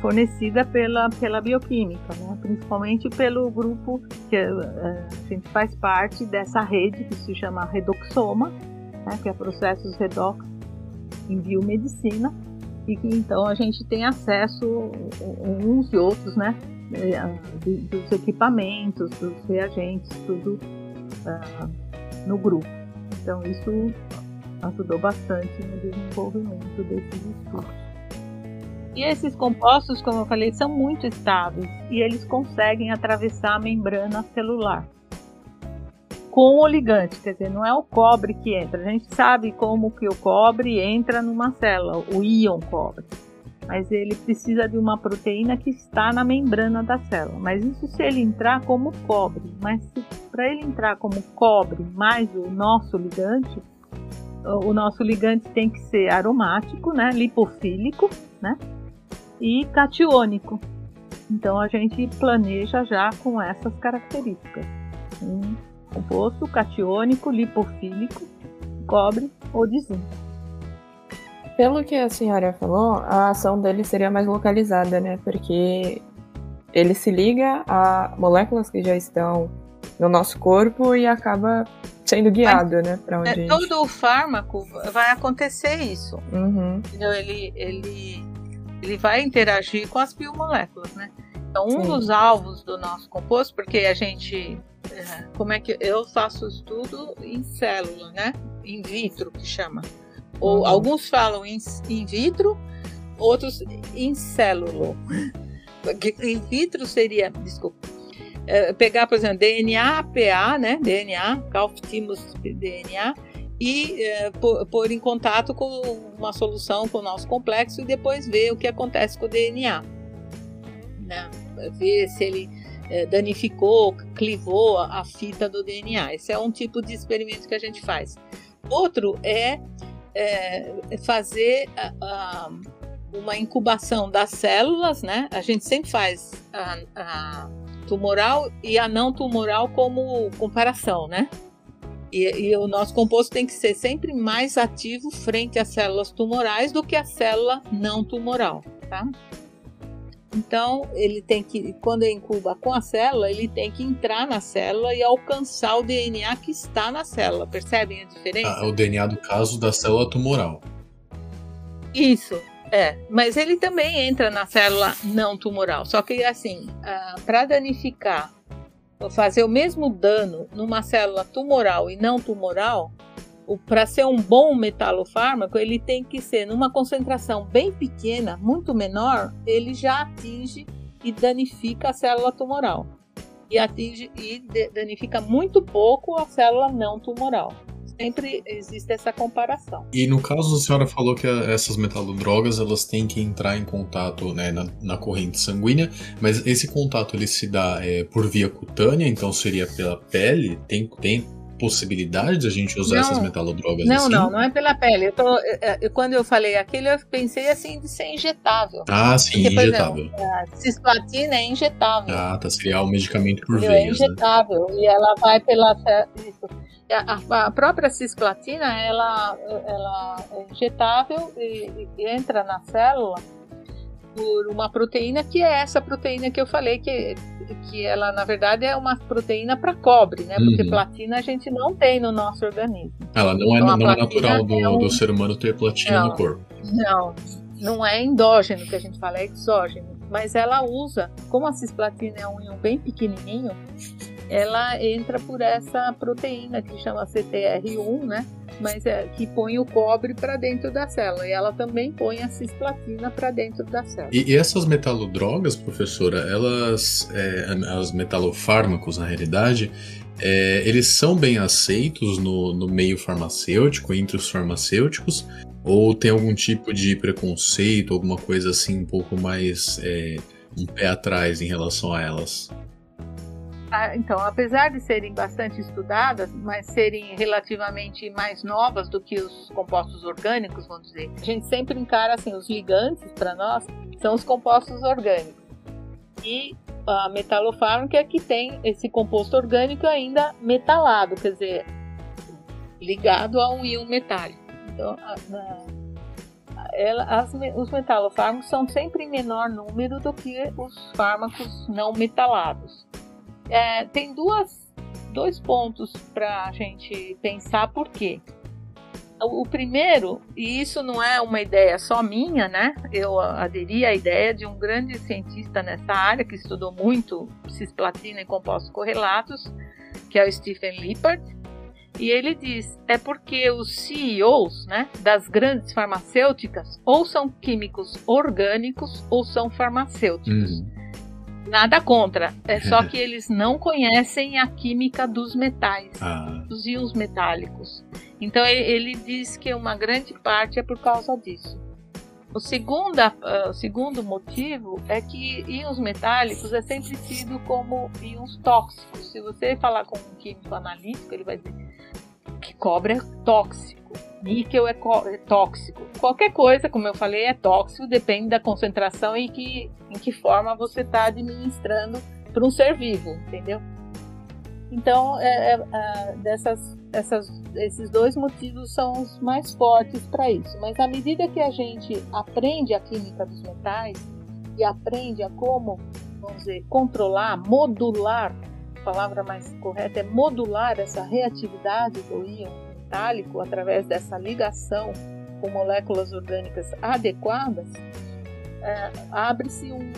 fornecida pela, pela bioquímica, né, principalmente pelo grupo que uh, a gente faz parte dessa rede que se chama Redoxoma, né, que é processos redox em biomedicina, e que então a gente tem acesso uns e outros, né, dos equipamentos, dos reagentes, tudo uh, no grupo. Então isso ajudou bastante no desenvolvimento desses estudos. E esses compostos, como eu falei, são muito estáveis e eles conseguem atravessar a membrana celular com o ligante, quer dizer, não é o cobre que entra. A gente sabe como que o cobre entra numa célula, o íon cobre. Mas ele precisa de uma proteína que está na membrana da célula. Mas isso se ele entrar como cobre. Mas para ele entrar como cobre mais o nosso ligante, o nosso ligante tem que ser aromático, né, lipofílico, né, e catiônico. Então a gente planeja já com essas características. Um composto catiônico, lipofílico, cobre ou de zinco.
Pelo que a senhora falou, a ação dele seria mais localizada, né? Porque ele se liga a moléculas que já estão no nosso corpo e acaba sendo guiado, Mas, né? Pra onde
é, todo o fármaco vai acontecer isso.
Uhum.
Ele, ele, ele vai interagir com as biomoléculas, né? Então, um Sim. dos alvos do nosso composto, porque a gente. É, como é que. Eu faço estudo em célula, né? In vitro, que chama. Ou uhum. alguns falam in, in vitro, outros in célulo. In vitro seria. Desculpa é, pegar, por exemplo, DNA, PA, né? DNA, Calftimus DNA, e é, pôr em contato com uma solução com o nosso complexo e depois ver o que acontece com o DNA. Né? Ver se ele é, danificou, clivou a, a, fita do DNA. Esse é um tipo de experimento que a gente faz. Outro é, é fazer a, a, uma incubação das células, né? A gente sempre faz a, tumoral e a não tumoral como comparação, né? E, e, o nosso composto tem que ser sempre mais ativo frente às células tumorais do que a célula não tumoral, tá? Então, ele tem que, quando ele incuba com a célula, ele tem que entrar na célula e alcançar o DNA que está na célula. Percebem a diferença?
Ah, o DNA do caso da célula tumoral.
Isso. É, mas ele também entra na célula não tumoral. Só que, assim, para danificar, fazer o mesmo dano numa célula tumoral e não tumoral, para ser um bom metalofármaco, ele tem que ser numa concentração bem pequena, muito menor, ele já atinge e danifica a célula tumoral. E atinge e danifica muito pouco a célula não tumoral sempre existe essa comparação.
E no caso, a senhora falou que essas metalodrogas elas têm que entrar em contato né, na, na, corrente sanguínea, mas esse contato ele se dá é, por via cutânea, então seria pela pele? Tem, tem possibilidade de a gente usar não, essas metalodrogas
não,
assim?
Não, não, é pela pele. Eu tô, eu, quando eu falei aquilo, eu pensei assim de ser injetável.
Ah, sim, Porque, injetável.
Exemplo, a cisplatina é injetável.
Ah, tá. Seria um medicamento por
veias,
É
né? injetável. Né? E ela vai pela... Isso a, a, própria cisplatina ela, ela é injetável e, e, entra na célula por uma proteína que é essa proteína que eu falei que, que ela na verdade é uma proteína para cobre, né? Porque uhum. platina a gente não tem no nosso organismo.
Ela não é, então, não é natural do, é um... do ser humano ter platina
não,
no corpo.
Não, não é endógeno que a gente fala, é exógeno. Mas ela usa, como a cisplatina é um íon bem pequenininho, ela entra por essa proteína que chama CTR1, né? Mas é, que põe o cobre para dentro da célula e ela também põe a cisplatina para dentro da célula.
E, e, essas metalodrogas, professora, elas, é, os metalofármacos na realidade, é, eles são bem aceitos no, no meio farmacêutico, entre os farmacêuticos, ou tem algum tipo de preconceito, alguma coisa assim um pouco mais é, um pé atrás em relação a elas?
Ah, então, apesar de serem bastante estudadas, mas serem relativamente mais novas do que os compostos orgânicos, vamos dizer, a gente sempre encara assim, os ligantes para nós são os compostos orgânicos. E a metalofármaca é que tem esse composto orgânico ainda metalado, quer dizer, ligado a um íon metálico. Então, ela, as, os metalofármacos são sempre em menor número do que os fármacos não metalados. É, tem duas, dois pontos para a gente pensar por quê. O primeiro, e isso não é uma ideia só minha, né? Eu aderi à ideia de um grande cientista nessa área que estudou muito cisplatina e compostos correlatos, que é o Stephen Lippard. E ele diz: é porque os CEOs né, das grandes farmacêuticas ou são químicos orgânicos ou são farmacêuticos. Uhum. Nada contra. É só que eles não conhecem a química dos metais, ah. dos íons metálicos. Então ele diz que uma grande parte é por causa disso. O, segunda, uh, o segundo motivo é que íons metálicos é sempre tido como íons tóxicos. Se você falar com um químico analítico, ele vai dizer que cobre é tóxico níquel é, é, tóxico. Qualquer coisa, como eu falei, é tóxico, depende da concentração e que, em que forma você está administrando para um ser vivo, entendeu? Então, é, é, dessas, essas, esses dois motivos são os mais fortes para isso. Mas à medida que a gente aprende a química dos metais e aprende a como, vamos dizer, controlar, modular palavra mais correta é modular essa reatividade do íon metálico através dessa ligação com moléculas orgânicas adequadas, é, abre-se um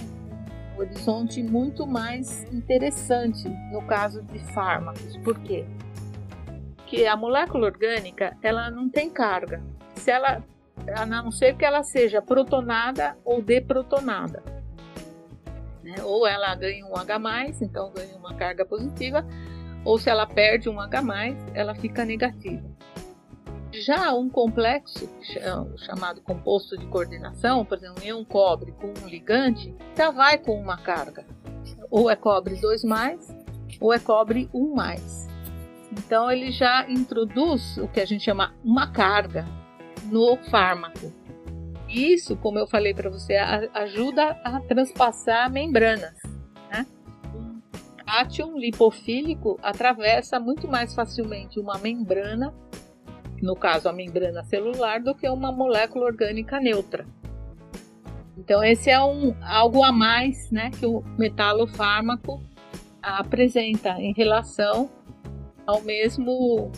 horizonte muito mais interessante no caso de fármacos. Por quê? Porque a molécula orgânica ela não tem carga. Se ela, a não ser que ela seja protonada ou deprotonada. Né? Ou ela ganha um H+, então ganha uma carga positiva, ou se ela perde um H+, ela fica negativa. Já um complexo chamado composto de coordenação, por exemplo, um cobre com um ligante, já vai com uma carga. Ou é cobre 2 ou é cobre 1 Então ele já introduz o que a gente chama uma carga no fármaco. Isso, como eu falei para você, ajuda a transpassar membranas. Né? Átion lipofílico atravessa muito mais facilmente uma membrana no caso a membrana celular, do que uma molécula orgânica neutra. Então esse é um algo a mais, né, que o metalofármaco apresenta em relação ao mesmo uh,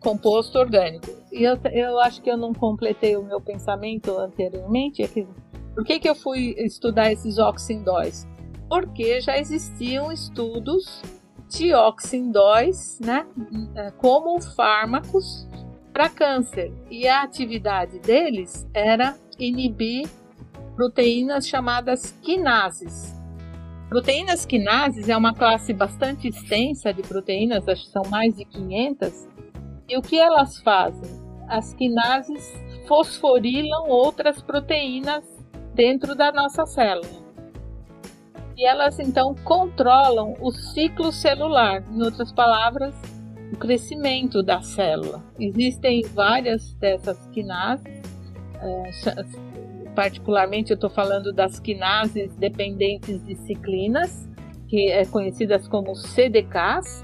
composto orgânico. E eu, eu acho que eu não completei o meu pensamento anteriormente. É que, por que, que eu fui estudar esses oxindóis? Porque já existiam estudos de oxindóis, né, eh, como fármacos para câncer. E a atividade deles era inibir proteínas chamadas quinases. Proteínas quinases é uma classe bastante extensa de proteínas, acho que são mais de 500. E o que elas fazem? As quinases fosforilam outras proteínas dentro da nossa célula. E elas então controlam o ciclo celular. Em outras palavras, o crescimento da célula. Existem várias dessas quinases, é, particularmente eu estou falando das quinases dependentes de ciclinas, que é conhecidas como CDKs,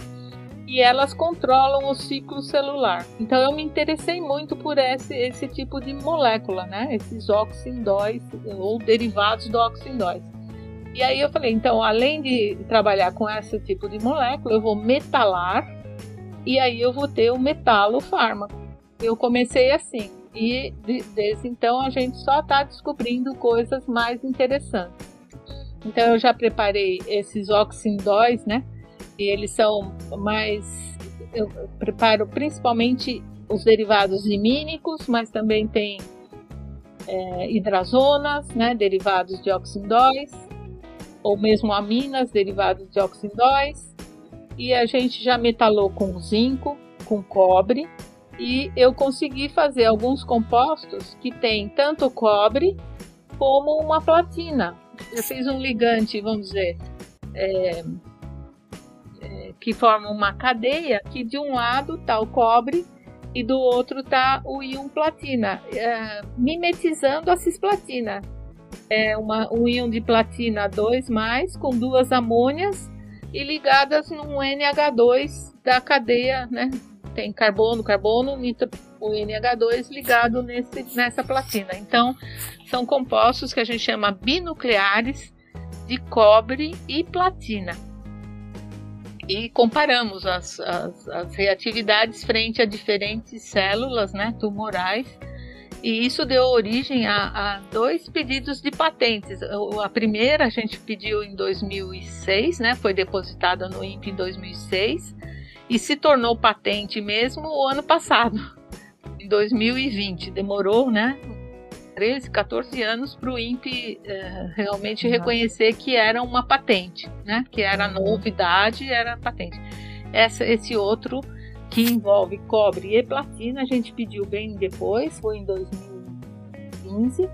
e elas controlam o ciclo celular. Então eu me interessei muito por esse, esse tipo de molécula, né? Esses oxindóis ou derivados do oxindóis. E aí eu falei, então, além de trabalhar com esse tipo de molécula, eu vou metalar e aí eu vou ter o metalofármaco. Eu comecei assim, e desde então a gente só está descobrindo coisas mais interessantes. Então eu já preparei esses oxindóis, né? E eles são mais. Eu preparo principalmente os derivados limínicos, mas também tem é, hidrazonas, né? Derivados de oxindóis, ou mesmo aminas, derivados de oxindóis e a gente já metalou com zinco, com cobre e eu consegui fazer alguns compostos que tem tanto cobre como uma platina. Eu fiz um ligante, vamos dizer, é, é, que forma uma cadeia que de um lado está o cobre e do outro está o íon platina, é, mimetizando a cisplatina. É uma, um íon de platina 2 com duas amônias e ligadas num NH2 da cadeia, né? Tem carbono, carbono, nitro, o NH2 ligado nesse, nessa platina. Então, são compostos que a gente chama binucleares de cobre e platina. E comparamos as, as, as reatividades frente a diferentes células né, tumorais e isso deu origem a, a, dois pedidos de patentes. A primeira a gente pediu em 2006, né? Foi depositada no INPE em 2006 e se tornou patente mesmo o ano passado, em 2020. Demorou, né? 13, 14 anos para o INPE é, realmente reconhecer que era uma patente, né? Que era novidade, era patente. Essa, esse outro que envolve cobre e platina, a gente pediu bem depois, foi em 2015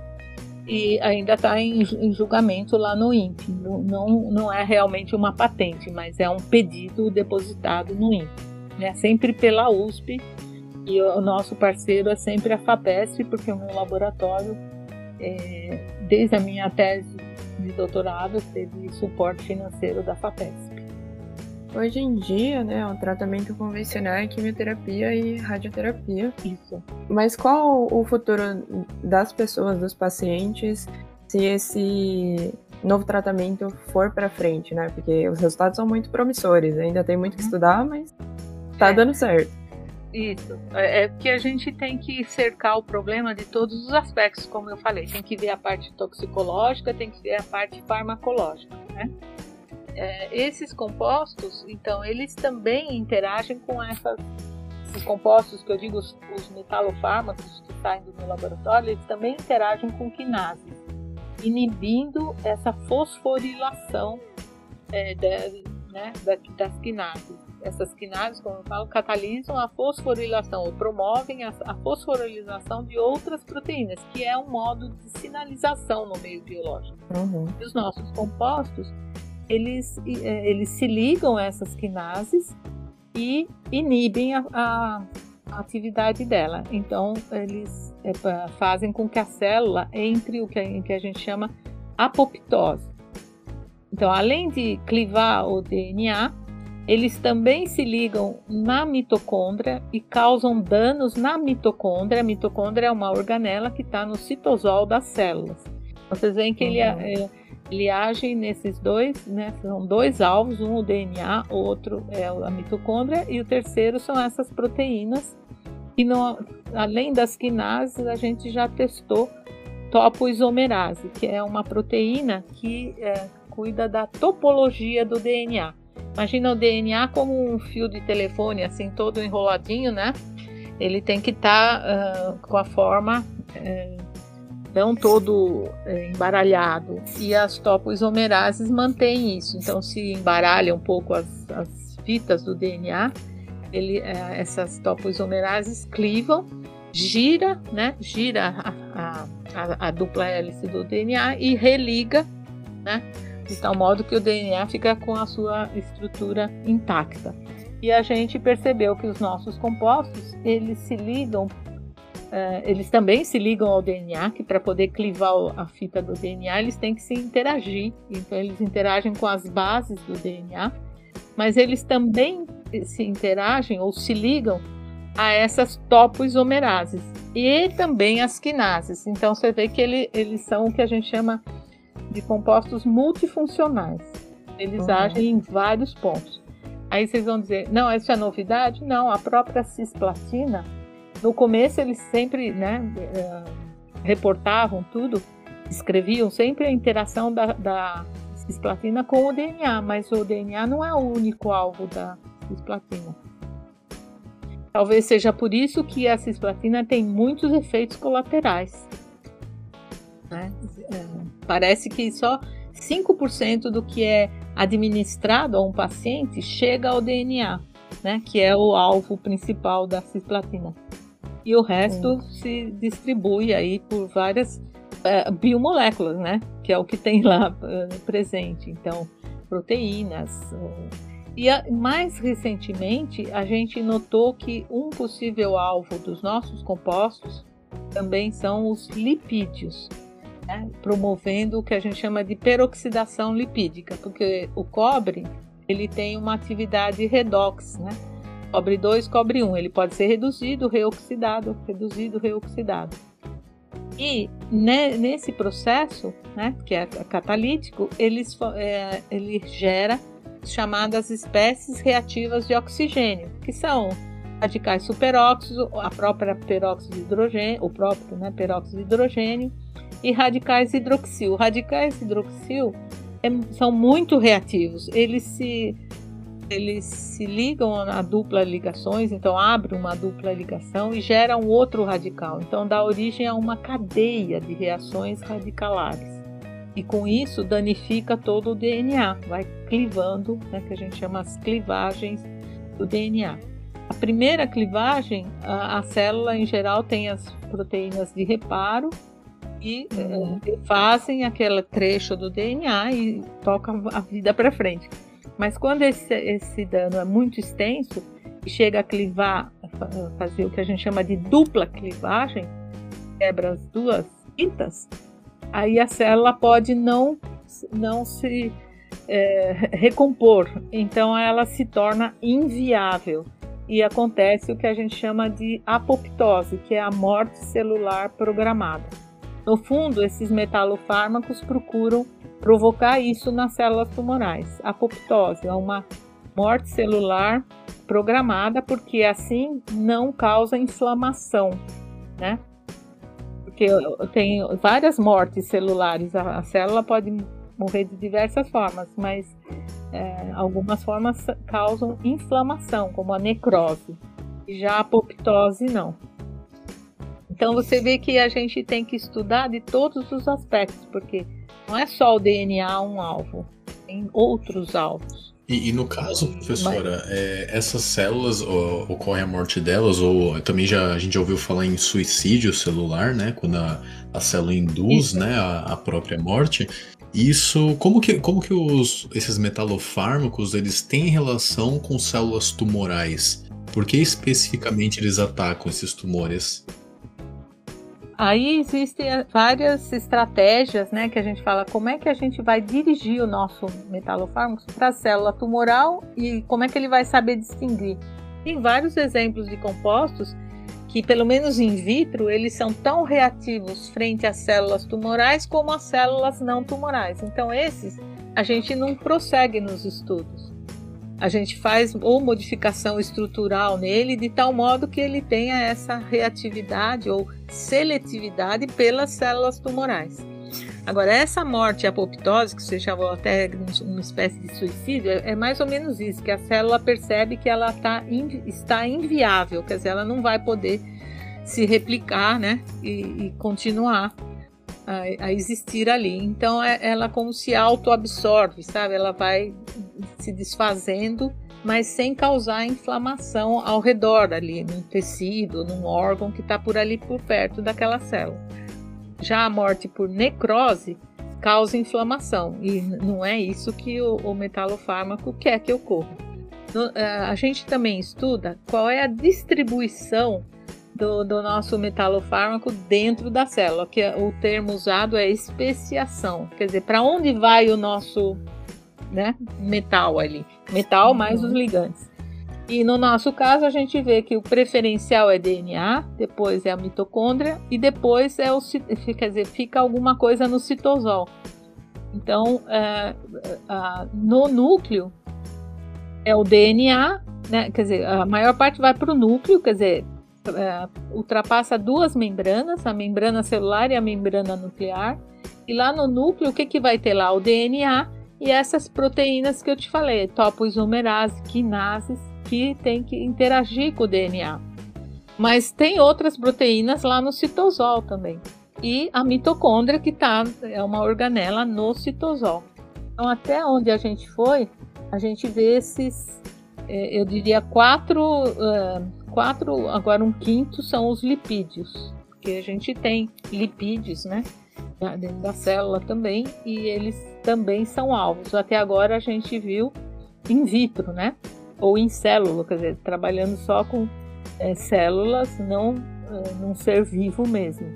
e ainda está em, em, julgamento lá no INPE. Não, não, é realmente uma patente, mas é um pedido depositado no INPE, né? sempre pela USP e o nosso parceiro é sempre a FAPESP, porque o meu laboratório, é, desde a minha tese de doutorado, teve suporte financeiro da FAPESP.
Hoje em dia, né, o tratamento convencional é quimioterapia e radioterapia.
Isso.
Mas qual o futuro das pessoas, dos pacientes, se esse novo tratamento for para frente, né? Porque os resultados são muito promissores, ainda tem muito que uhum. estudar, mas tá é. dando certo.
Isso. É, é que a gente tem que cercar o problema de todos os aspectos, como eu falei. Tem que ver a parte toxicológica, tem que ver a parte farmacológica, né? É, esses compostos, então, eles também interagem com essas, esses compostos que eu digo, os, os metalofármacos que saem do meu laboratório, eles também interagem com quinases inibindo essa fosforilação é, de, né, das quinases. Essas quinases, como eu falo, catalisam a fosforilação ou promovem a, a fosforilização de outras proteínas, que é um modo de sinalização no meio biológico. Uhum. E os nossos compostos, eles, é, eles se ligam a essas quinases e inibem a, a, a atividade dela. Então, eles é, fazem com que a célula entre o que a, que a gente chama apoptose. Então, além de clivar o DNA, eles também se ligam na mitocôndria e causam danos na mitocôndria. A mitocôndria é uma organela que está no citosol das células. Vocês veem que uhum. ele, é, ele age nesses dois, né? São dois alvos, um o DNA, o outro é a mitocôndria e o terceiro são essas proteínas e não, além das quinases, a gente já testou topoisomerase, que é uma proteína que é, cuida da topologia do DNA. Imagina o DNA como um fio de telefone, assim, todo enroladinho, né? Ele tem que estar tá, uh, com a forma uh, não todo uh, embaralhado. E as topoisomerases mantêm isso. Então, se embaralha um pouco as, as fitas do DNA, ele, é, essas topoisomerases clivam, gira, né, gira a, a, a, dupla hélice do DNA e religa, né, de tal modo que o DNA fica com a sua estrutura intacta. E a gente percebeu que os nossos compostos, eles se ligam, uh, eles também se ligam ao DNA, que para poder clivar a fita do DNA, eles têm que se interagir. Então eles interagem com as bases do DNA, mas eles também se interagem ou se ligam a essas topoisomerases e também as quinases. Então você vê que ele, eles são o que a gente chama de compostos multifuncionais. Eles uhum. agem em vários pontos. Aí vocês vão dizer, não, essa é novidade? Não, a própria cisplatina, no começo eles sempre né, eh, reportavam tudo, escreviam sempre a interação da, da cisplatina com o DNA, mas o DNA não é o único alvo da cisplatina. Talvez seja por isso que a cisplatina tem muitos efeitos colaterais. Né? É, parece que só 5% do que é administrado a um paciente chega ao DNA, né? que é o alvo principal da cisplatina. E o resto se distribui aí por várias é, biomoléculas, né? que é o que tem lá uh, presente. Então, proteínas. E a, mais recentemente, a gente notou que um possível alvo dos nossos compostos também são os lipídios, né? promovendo o que a gente chama de peroxidação lipídica, porque o cobre ele tem uma atividade redox, né? Cobre 2, cobre 1, um. ele pode ser reduzido, reoxidado, reduzido, reoxidado. E né, nesse processo, né, que é catalítico, ele, é, ele gera chamadas espécies reativas de oxigênio, que são radicais superóxido, a própria peróxido de hidrogênio, o próprio né, peróxido de hidrogênio e radicais hidroxil. Radicais hidroxil é, são muito reativos, eles se eles se ligam a dupla ligações, então abre uma dupla ligação e gera um outro radical. Então dá origem a uma cadeia de reações radicalares. E com isso danifica todo o DNA, vai clivando, né, que a gente chama as clivagens do DNA. A primeira clivagem, a, a célula em geral tem as proteínas de reparo e uhum. é, fazem aquele trecho do DNA e tocam a vida para frente. Mas quando esse, esse dano é muito extenso e chega a clivar, fazer o que a gente chama de dupla clivagem, quebra as duas fitas, aí a célula pode não, não se é, recompor. Então ela se torna inviável e acontece o que a gente chama de apoptose, que é a morte celular programada. No fundo, esses metalofármacos procuram provocar isso nas células. A apoptose é uma morte celular programada porque assim não causa inflamação, né? Porque tem várias mortes celulares, a, célula pode morrer de diversas formas, mas é, algumas formas causam inflamação, como a necrose. Já a apoptose não. Então você vê que a gente tem que estudar de todos os aspectos, porque não é só o DNA um alvo, tem outros alvos.
E, e no caso, professora, Mas... é, essas células ó, ocorre a morte delas, ou também já a gente já ouviu falar em suicídio celular, né? Quando a, a célula induz né, a, a, própria morte. Isso, como que, como que os, esses metalofármacos eles têm relação com células tumorais? Por que especificamente eles atacam esses tumores?
Aí existem várias estratégias, né, que a gente fala como é que a gente vai dirigir o nosso metalofármaco para a célula tumoral e como é que ele vai saber distinguir. Tem vários exemplos de compostos que, pelo menos in vitro, eles são tão reativos frente às células tumorais como às células não tumorais. Então, esses a gente não prossegue nos estudos a gente faz ou modificação estrutural nele de tal modo que ele tenha essa reatividade ou seletividade pelas células tumorais. Agora, essa morte apoptose, que você chamou até uma espécie de suicídio, é, é mais ou menos isso, que a célula percebe que ela tá, está inviável, quer dizer, ela não vai poder se replicar né, e, e continuar a, a, existir ali. Então é, ela como se auto-absorve, sabe? Ela vai se desfazendo, mas sem causar inflamação ao redor ali, num tecido, num órgão que está por ali por perto daquela célula. Já a morte por necrose causa inflamação e não é isso que o, o metalofármaco quer que ocorra. No, é, a gente também estuda qual é a distribuição do, do nosso metalofármaco dentro da célula, que é, o termo usado é especiação, quer dizer, para onde vai o nosso né, metal ali, metal mais os ligantes. E no nosso caso, a gente vê que o preferencial é DNA, depois é a mitocôndria e depois é o quer dizer, fica alguma coisa no citosol. Então, é, é, no núcleo é o DNA, né, quer dizer, a maior parte vai para o núcleo, quer dizer, é, ultrapassa duas membranas, a membrana celular e a membrana nuclear. E lá no núcleo, o que, que vai ter lá? O DNA e essas proteínas que eu te falei, topoisomerase, quinases, que tem que interagir com o DNA. Mas tem outras proteínas lá no citosol também. E a mitocôndria, que tá, é uma organela no citosol. Então, até onde a gente foi, a gente vê esses, é, eu diria, quatro quatro, agora um quinto são os lipídios, que a gente tem lipídios, né? Dentro da célula também, e eles também são alvos. Até agora a gente viu in vitro, né? Ou em célula, quer dizer, trabalhando só com é, células, não é, num ser vivo mesmo.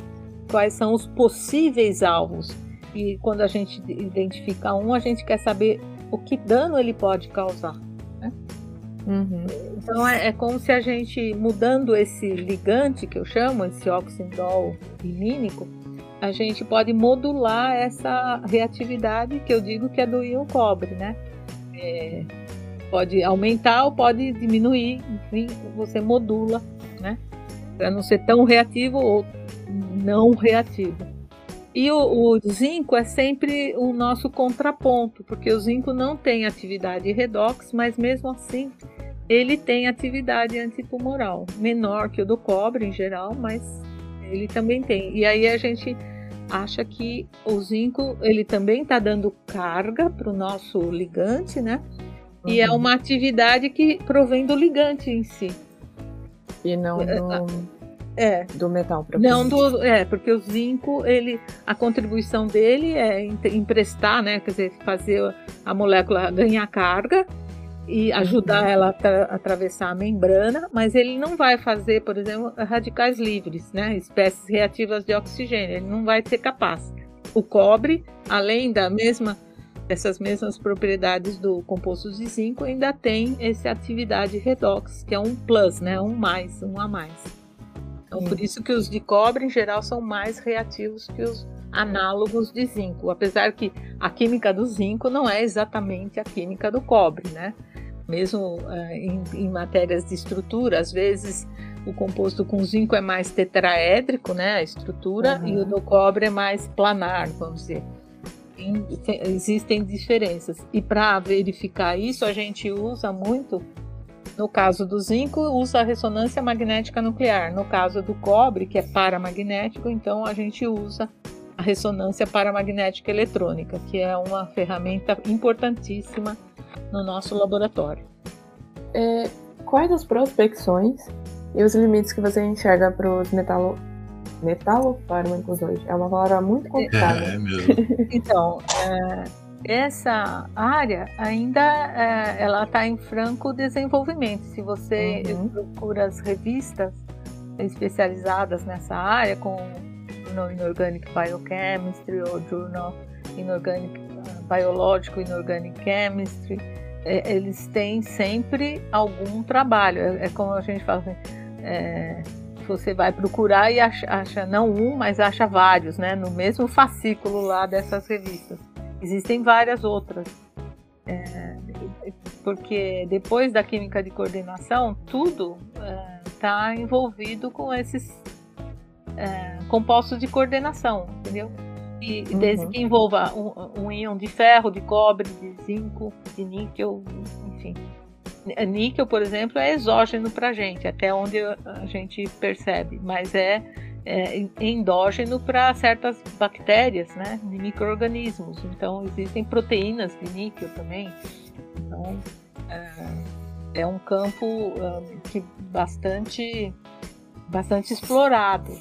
Quais são os possíveis alvos? E quando a gente identifica um, a gente quer saber o que dano ele pode causar. Uhum. Então é, é, como se a gente, mudando esse ligante que eu chamo, esse oxindol limínico, a gente pode modular essa reatividade que eu digo que é do íon cobre, né? É, pode aumentar ou pode diminuir, enfim, você modula, né? Para não ser tão reativo ou não reativo. E o, o, zinco é sempre o nosso contraponto, porque o zinco não tem atividade redox, mas mesmo assim ele tem atividade antitumoral, menor que o do cobre em geral, mas ele também tem. E aí a gente acha que o zinco ele também está dando carga para o nosso ligante, né? Uhum. E é uhum. uma atividade que provém do ligante em si.
E não é, do, é, do metal.
Não do, é, porque o zinco ele, a contribuição dele é emprestar, né? Quer dizer, fazer a molécula ganhar carga e ajudar ela a atravessar a membrana, mas ele não vai fazer, por exemplo, radicais livres, né? espécies reativas de oxigênio, ele não vai ser capaz. O cobre, além da mesma dessas mesmas propriedades do composto de zinco, ainda tem essa atividade redox, que é um plus, né? um mais, um a mais. Então, por isso que os de cobre, em geral, são mais reativos que os análogos de zinco, apesar que a química do zinco não é exatamente a química do cobre, né? Mesmo uh, em, em, matérias de estrutura, às vezes o composto com zinco é mais tetraédrico, né? A estrutura, uhum. e o do cobre é mais planar, vamos dizer. existem diferenças. E para verificar isso, a gente usa muito no caso do zinco, usa a ressonância magnética nuclear. No caso do cobre, que é paramagnético, então a gente usa a ressonância paramagnética eletrônica, que é uma ferramenta importantíssima no nosso laboratório.
É, quais as prospecções e os limites que você enxerga para os metalo, metalofármacos hoje? É uma palavra muito complicada.
É, é mesmo.
então, é, essa área ainda é, ela está em franco desenvolvimento. Se você uhum. procura as revistas especializadas nessa área, com Journal Inorganic Biochemistry ou Journal Inorganic uh, Biological Inorganic Chemistry, é, eles têm sempre algum trabalho. É, é como a gente fala assim, é, você vai procurar e acha, acha, não um, mas acha vários, né? No mesmo fascículo lá dessas revistas. Existem várias outras. É, porque depois da química de coordenação, tudo está é, envolvido com esses é, compostos de coordenação, entendeu? E uhum. desde que envolva um, um íon de ferro, de cobre, de zinco, de níquel, enfim. Níquel, por exemplo, é exógeno para a gente, até onde a gente percebe, mas é, é endógeno para certas bactérias, né, de micro-organismos. Então, existem proteínas de níquel também. Então, é, é um campo um, que bastante bastante explorado,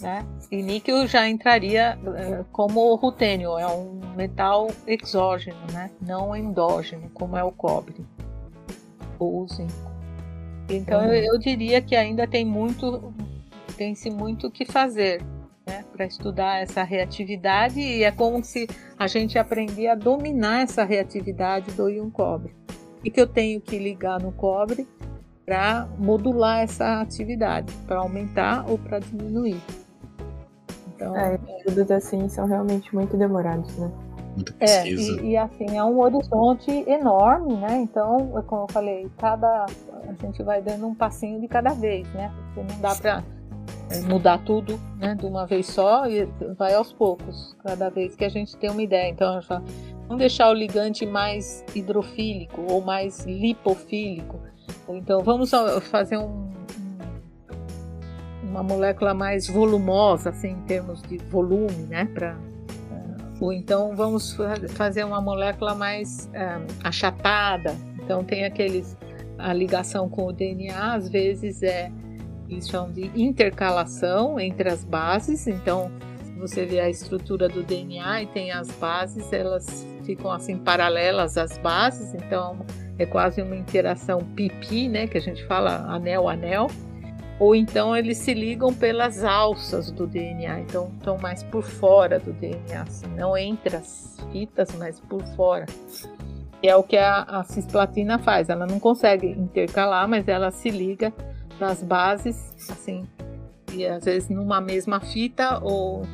né? E níquel já entraria uh, como rutênio, é um metal exógeno, né? Não endógeno, como é o cobre ou o zinco. Então uhum. eu, eu, diria que ainda tem muito, tem-se muito que fazer, né? Para estudar essa reatividade e é como se a gente aprender a dominar essa reatividade do íon cobre. E que eu tenho que ligar no cobre para modular essa atividade, para aumentar ou para diminuir.
Então, é, estudos assim são realmente muito demorados, né?
Muito é, e,
e, assim, é um horizonte enorme, né? Então, é como eu falei, cada a gente vai dando um passinho de cada vez, né? Porque não dá para mudar tudo, né, de uma vez só e vai aos poucos, cada vez que a gente tem uma ideia. Então, vamos deixar o ligante mais hidrofílico ou mais lipofílico então vamos fazer um, uma molécula mais volumosa, assim, em termos de volume, né? Pra, uh, ou então vamos fazer uma molécula mais uh, achatada. Então tem aqueles a ligação com o DNA às vezes é eles chamam de intercalação entre as bases. Então você vê a estrutura do DNA e tem as bases, elas ficam assim paralelas às bases. Então é quase uma interação pipi, né, que a gente fala anel anel, ou então eles se ligam pelas alças do DNA, então estão mais por fora do DNA, assim, não entre as fitas, mas por fora. É o que a, a cisplatina faz, ela não consegue intercalar, mas ela se liga nas bases, assim, e às vezes numa mesma fita ou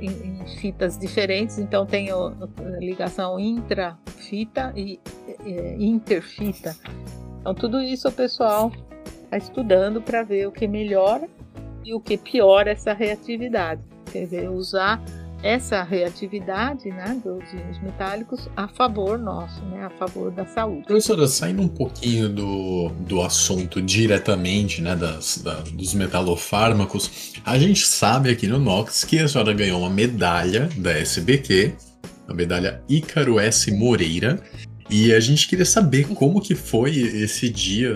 em, em fitas diferentes, então tem ligação intrafita e, e interfita. Então tudo isso o pessoal está estudando para ver o que melhora e o que piora essa reatividade. Quer dizer, usar essa reatividade né, dos íons metálicos a favor nosso, né, a favor da saúde.
Professora, saindo um pouquinho do, do assunto diretamente né, das, da, dos metalofármacos, a gente sabe aqui no Nox que a senhora ganhou uma medalha da SBQ, a medalha Ícaro S. Moreira, e a gente queria saber como que foi esse dia,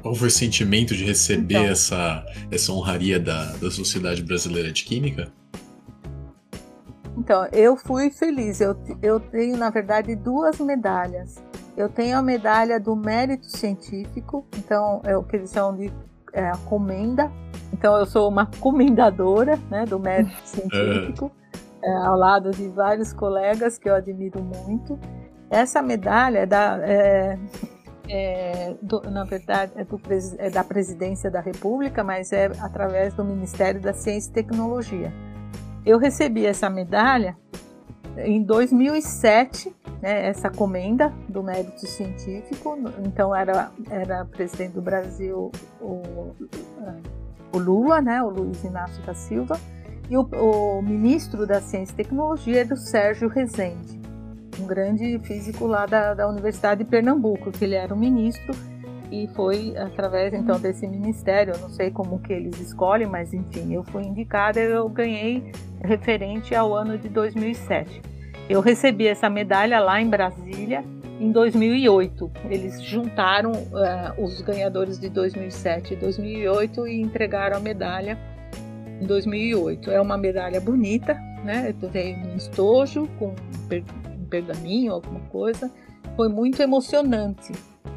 qual foi o sentimento de receber então, essa, essa honraria da, da Sociedade Brasileira de Química?
Então, eu fui feliz. Eu, eu tenho, na verdade, duas medalhas. Eu tenho a medalha do mérito científico, então é o que eles chamam de é, a comenda. Então, eu sou uma comendadora né, do mérito científico, é, ao lado de vários colegas que eu admiro muito. Essa medalha é da, é, é, do, na verdade, é, do, é, da Presidência da República, mas é através do Ministério da Ciência e Tecnologia. Eu recebi essa medalha em 2007, né, essa comenda do mérito científico. Então era, era presidente do Brasil o, o Lula, né, o Luiz Inácio da Silva, e o, o ministro da Ciência e Tecnologia era o Sérgio Rezende um grande físico lá da, da Universidade de Pernambuco, que ele era o ministro e foi através então desse ministério, eu não sei como que eles escolhem, mas enfim, eu fui indicada, eu ganhei referente ao ano de 2007. Eu recebi essa medalha lá em Brasília em 2008. Eles juntaram uh, os ganhadores de 2007 e 2008 e entregaram a medalha em 2008. É uma medalha bonita, né? Veio num estojo com pergaminho, alguma coisa. Foi muito emocionante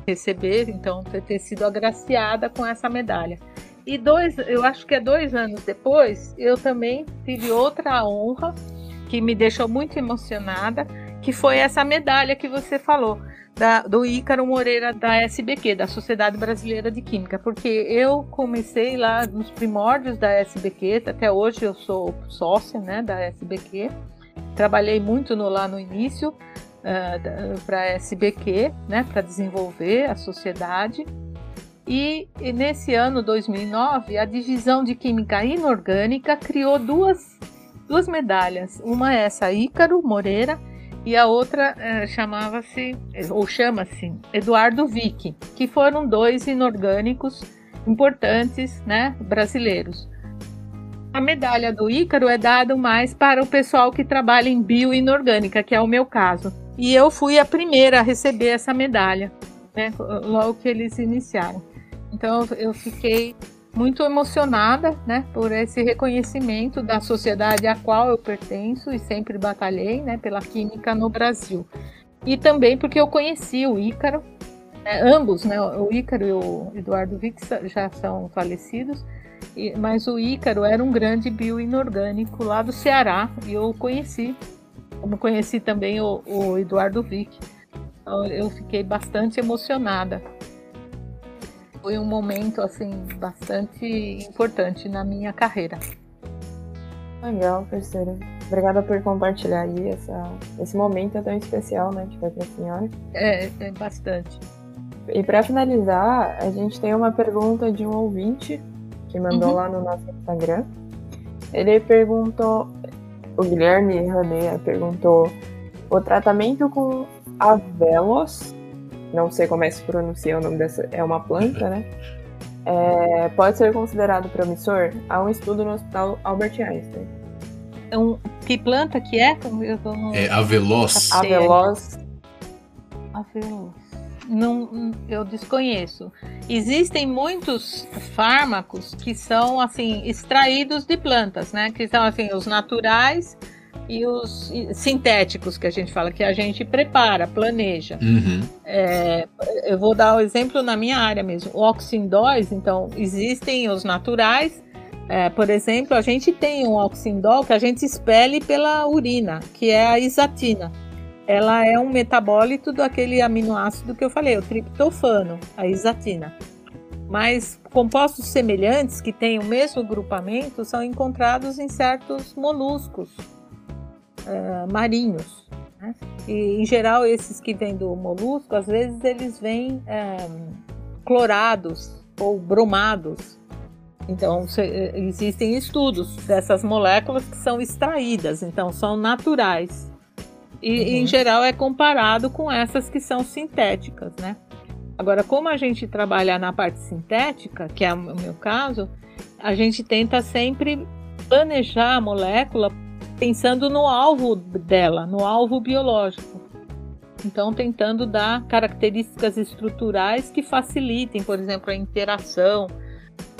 receber, então, ter sido agraciada com essa medalha. E dois, eu acho que é dois anos depois, eu também tive outra honra que me deixou muito emocionada, que foi essa medalha que você falou. Da, do Ícaro Moreira da SBQ, da Sociedade Brasileira de Química, porque eu comecei lá nos primórdios da SBQ, até hoje eu sou sócia né, da SBQ, Trabalhei muito no, lá no início uh, ah, para a SBQ, né, para desenvolver a sociedade. E, nesse ano 2009, a divisão de Química Inorgânica criou duas, duas medalhas. Uma é essa Ícaro Moreira e a outra uh, chamava-se, ou chama-se, Eduardo Vick, que foram dois inorgânicos importantes né, brasileiros. A medalha do Ícaro é dada mais para o pessoal que trabalha em bioinorgânica, que é o meu caso. E eu fui a primeira a receber essa medalha, né, logo que eles iniciaram. Então eu fiquei muito emocionada né, por esse reconhecimento da sociedade à qual eu pertenço e sempre batalhei né, pela química no Brasil. E também porque eu conheci o Ícaro, né, ambos, né, o Ícaro e o Eduardo Vix já são falecidos, mas o Ícaro era um grande bioinorgânico lá do Ceará e eu conheci, como conheci também o, o Eduardo Vick. Então, eu fiquei bastante emocionada. Foi um momento assim bastante importante na minha carreira.
Legal, parceira. Obrigada por compartilhar aí essa, esse momento tão especial, né, que foi para a senhora.
É, é bastante.
E para finalizar, a gente tem uma pergunta de um ouvinte que mandou uhum. lá no nosso Instagram. Ele perguntou, o Guilherme Raneia perguntou, o tratamento com avelos, não sei como é que se pronuncia o nome dessa, é uma planta, né? É, pode ser considerado promissor? Há um estudo no Hospital Albert Einstein.
É um, que planta que é?
Eu tô no... É aveloz.
Aveloz.
Aveloz não, eu desconheço. Existem muitos fármacos que são assim extraídos de plantas, né? Que são assim os naturais e os sintéticos que a gente fala que a gente prepara, planeja.
Uhum.
É, eu vou dar o um exemplo na minha área mesmo. O oxindóis, então existem os naturais. É, por exemplo, a gente tem um oxindol que a gente expele pela urina, que é a isatina ela é um metabólito daquele aminoácido que eu falei, o triptofano, a isatina. Mas compostos semelhantes que têm o mesmo grupamento são encontrados em certos moluscos uh, marinhos. Né? E em geral esses que vêm do molusco, às vezes eles vêm um, clorados ou bromados. Então se, existem estudos dessas moléculas que são extraídas, então são naturais e uhum. em geral é comparado com essas que são sintéticas, né? Agora, como a gente trabalha na parte sintética, que é o meu caso, a gente tenta sempre planejar a molécula pensando no alvo dela, no alvo biológico. Então, tentando dar características estruturais que facilitem, por exemplo, a interação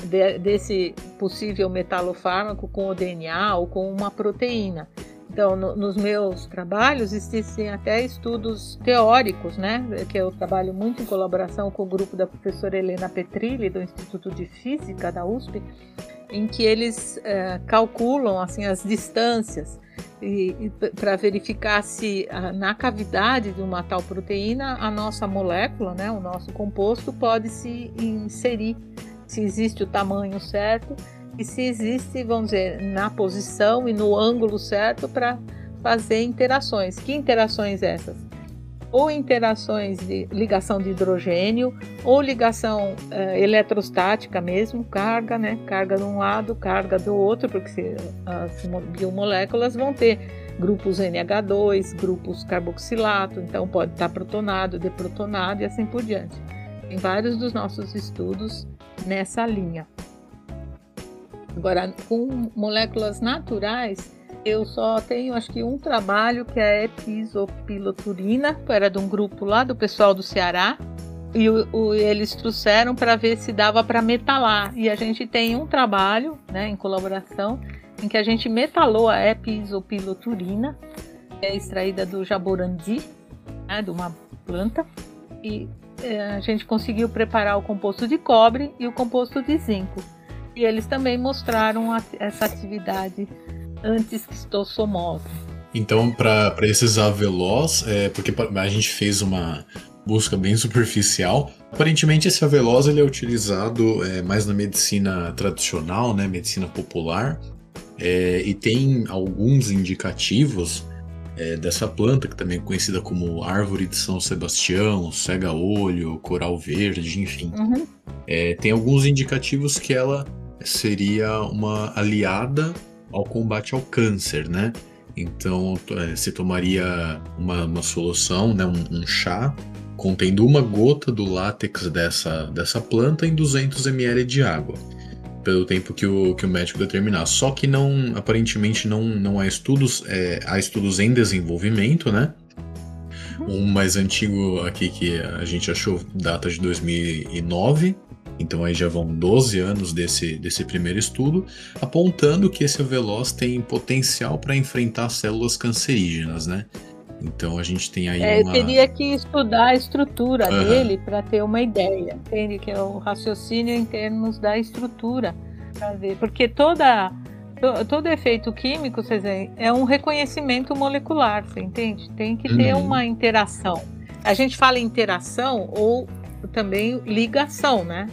de, desse possível metalofármaco com o DNA ou com uma proteína. Então, no, nos meus trabalhos existem até estudos teóricos, né? Que eu trabalho muito em colaboração com o grupo da professora Helena Petrilli do Instituto de Física da USP, em que eles é, calculam assim as distâncias. para verificar se na cavidade de uma tal proteína a nossa molécula, né, o nosso composto pode se inserir, se existe o tamanho certo e se existe, vamos dizer, na posição e no ângulo certo para fazer interações. Que interações essas? Ou interações de ligação de hidrogênio, ou ligação uh, eletrostática mesmo, carga, né? Carga de um lado, carga do outro, porque se, as biomoléculas vão ter grupos NH2, grupos carboxilato, então pode estar protonado, deprotonado e assim por diante. Tem vários dos nossos estudos nessa linha. Agora, com moléculas naturais, eu só tenho acho que um trabalho que é a episopiloturina, que era de um grupo lá do pessoal do Ceará. E o, o, eles trouxeram para ver se dava para metalar. E a gente tem um trabalho, né, em colaboração, em que a gente metalou a episopiloturina, que é extraída do jaborandi, né, de uma planta, e é, a gente conseguiu preparar o composto de cobre e o composto de zinco. E eles também mostraram a, essa atividade anti-esquistossomose.
Então, para esses aveloz, é, porque a gente fez uma busca bem superficial, aparentemente esse aveloz ele é utilizado é, mais na medicina tradicional, né, medicina popular, é, e tem alguns indicativos é, dessa planta, que também é conhecida como árvore de São Sebastião, cega-olho, coral verde, enfim. Uhum. É, tem alguns indicativos que ela seria uma aliada ao combate ao câncer, né? Então é, se tomaria uma, uma solução, né, um, um, chá, contendo uma gota do látex dessa, dessa planta em 200 ml de água, pelo tempo que o, que o médico determinar. Só que não, aparentemente não, não há estudos, é, há estudos em desenvolvimento, né? Um mais antigo aqui que a gente achou data de 2009, então aí já vão 12 anos desse, desse primeiro estudo, apontando que esse veloz tem potencial para enfrentar células cancerígenas, né? Então a gente tem aí
é,
uma...
Eu teria que estudar a estrutura uhum. dele para ter uma ideia, entende? Que é o raciocínio em termos da estrutura, para ver, porque toda todo efeito químico, vocês veem, é um reconhecimento molecular, você entende? Tem que ter uhum. uma interação. A gente fala interação ou também ligação, né?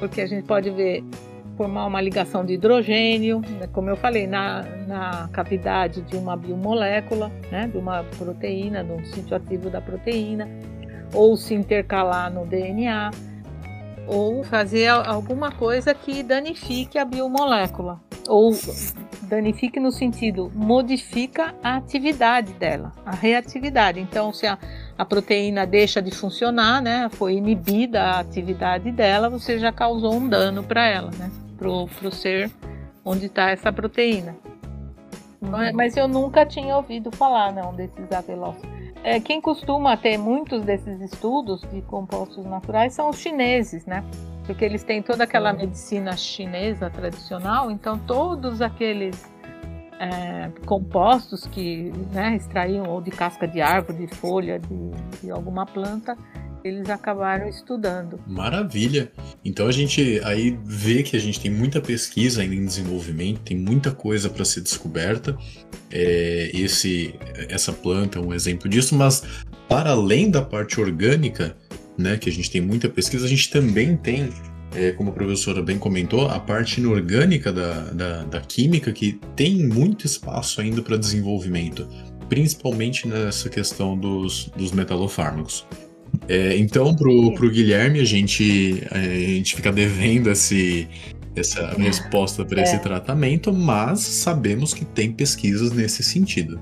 Porque a gente pode ver formar uma ligação de hidrogênio, né, como eu falei, na, na cavidade de uma biomolécula, né, de uma proteína, de um sítio ativo da proteína, ou se intercalar no DNA, ou fazer alguma coisa que danifique a biomolécula, ou danifique no sentido modifica a atividade dela, a reatividade. Então, se a, a proteína deixa de funcionar, né, foi inibida a atividade dela, você já causou um dano para ela, né, pro, pro ser onde está essa proteína. Uhum. Mas eu nunca tinha ouvido falar, não, desses avelócitos. É, quem costuma ter muitos desses estudos de compostos naturais são os chineses, né? Porque eles têm toda aquela medicina chinesa tradicional, então todos aqueles é, compostos que né, extraíam ou de casca de árvore, de folha, de, de alguma planta, eles acabaram estudando.
Maravilha! Então a gente aí vê que a gente tem muita pesquisa ainda em desenvolvimento, tem muita coisa para ser descoberta. É, esse, essa planta é um exemplo disso, mas para além da parte orgânica, né, que a gente tem muita pesquisa, a gente também tem é, como a professora bem comentou, a parte inorgânica da, da, da química que tem muito espaço ainda para desenvolvimento, principalmente nessa questão dos, dos metalofármacos. É, então, pro, pro Guilherme, a gente, é, a gente fica devendo esse, essa resposta para esse é. tratamento, mas sabemos que tem pesquisas nesse sentido.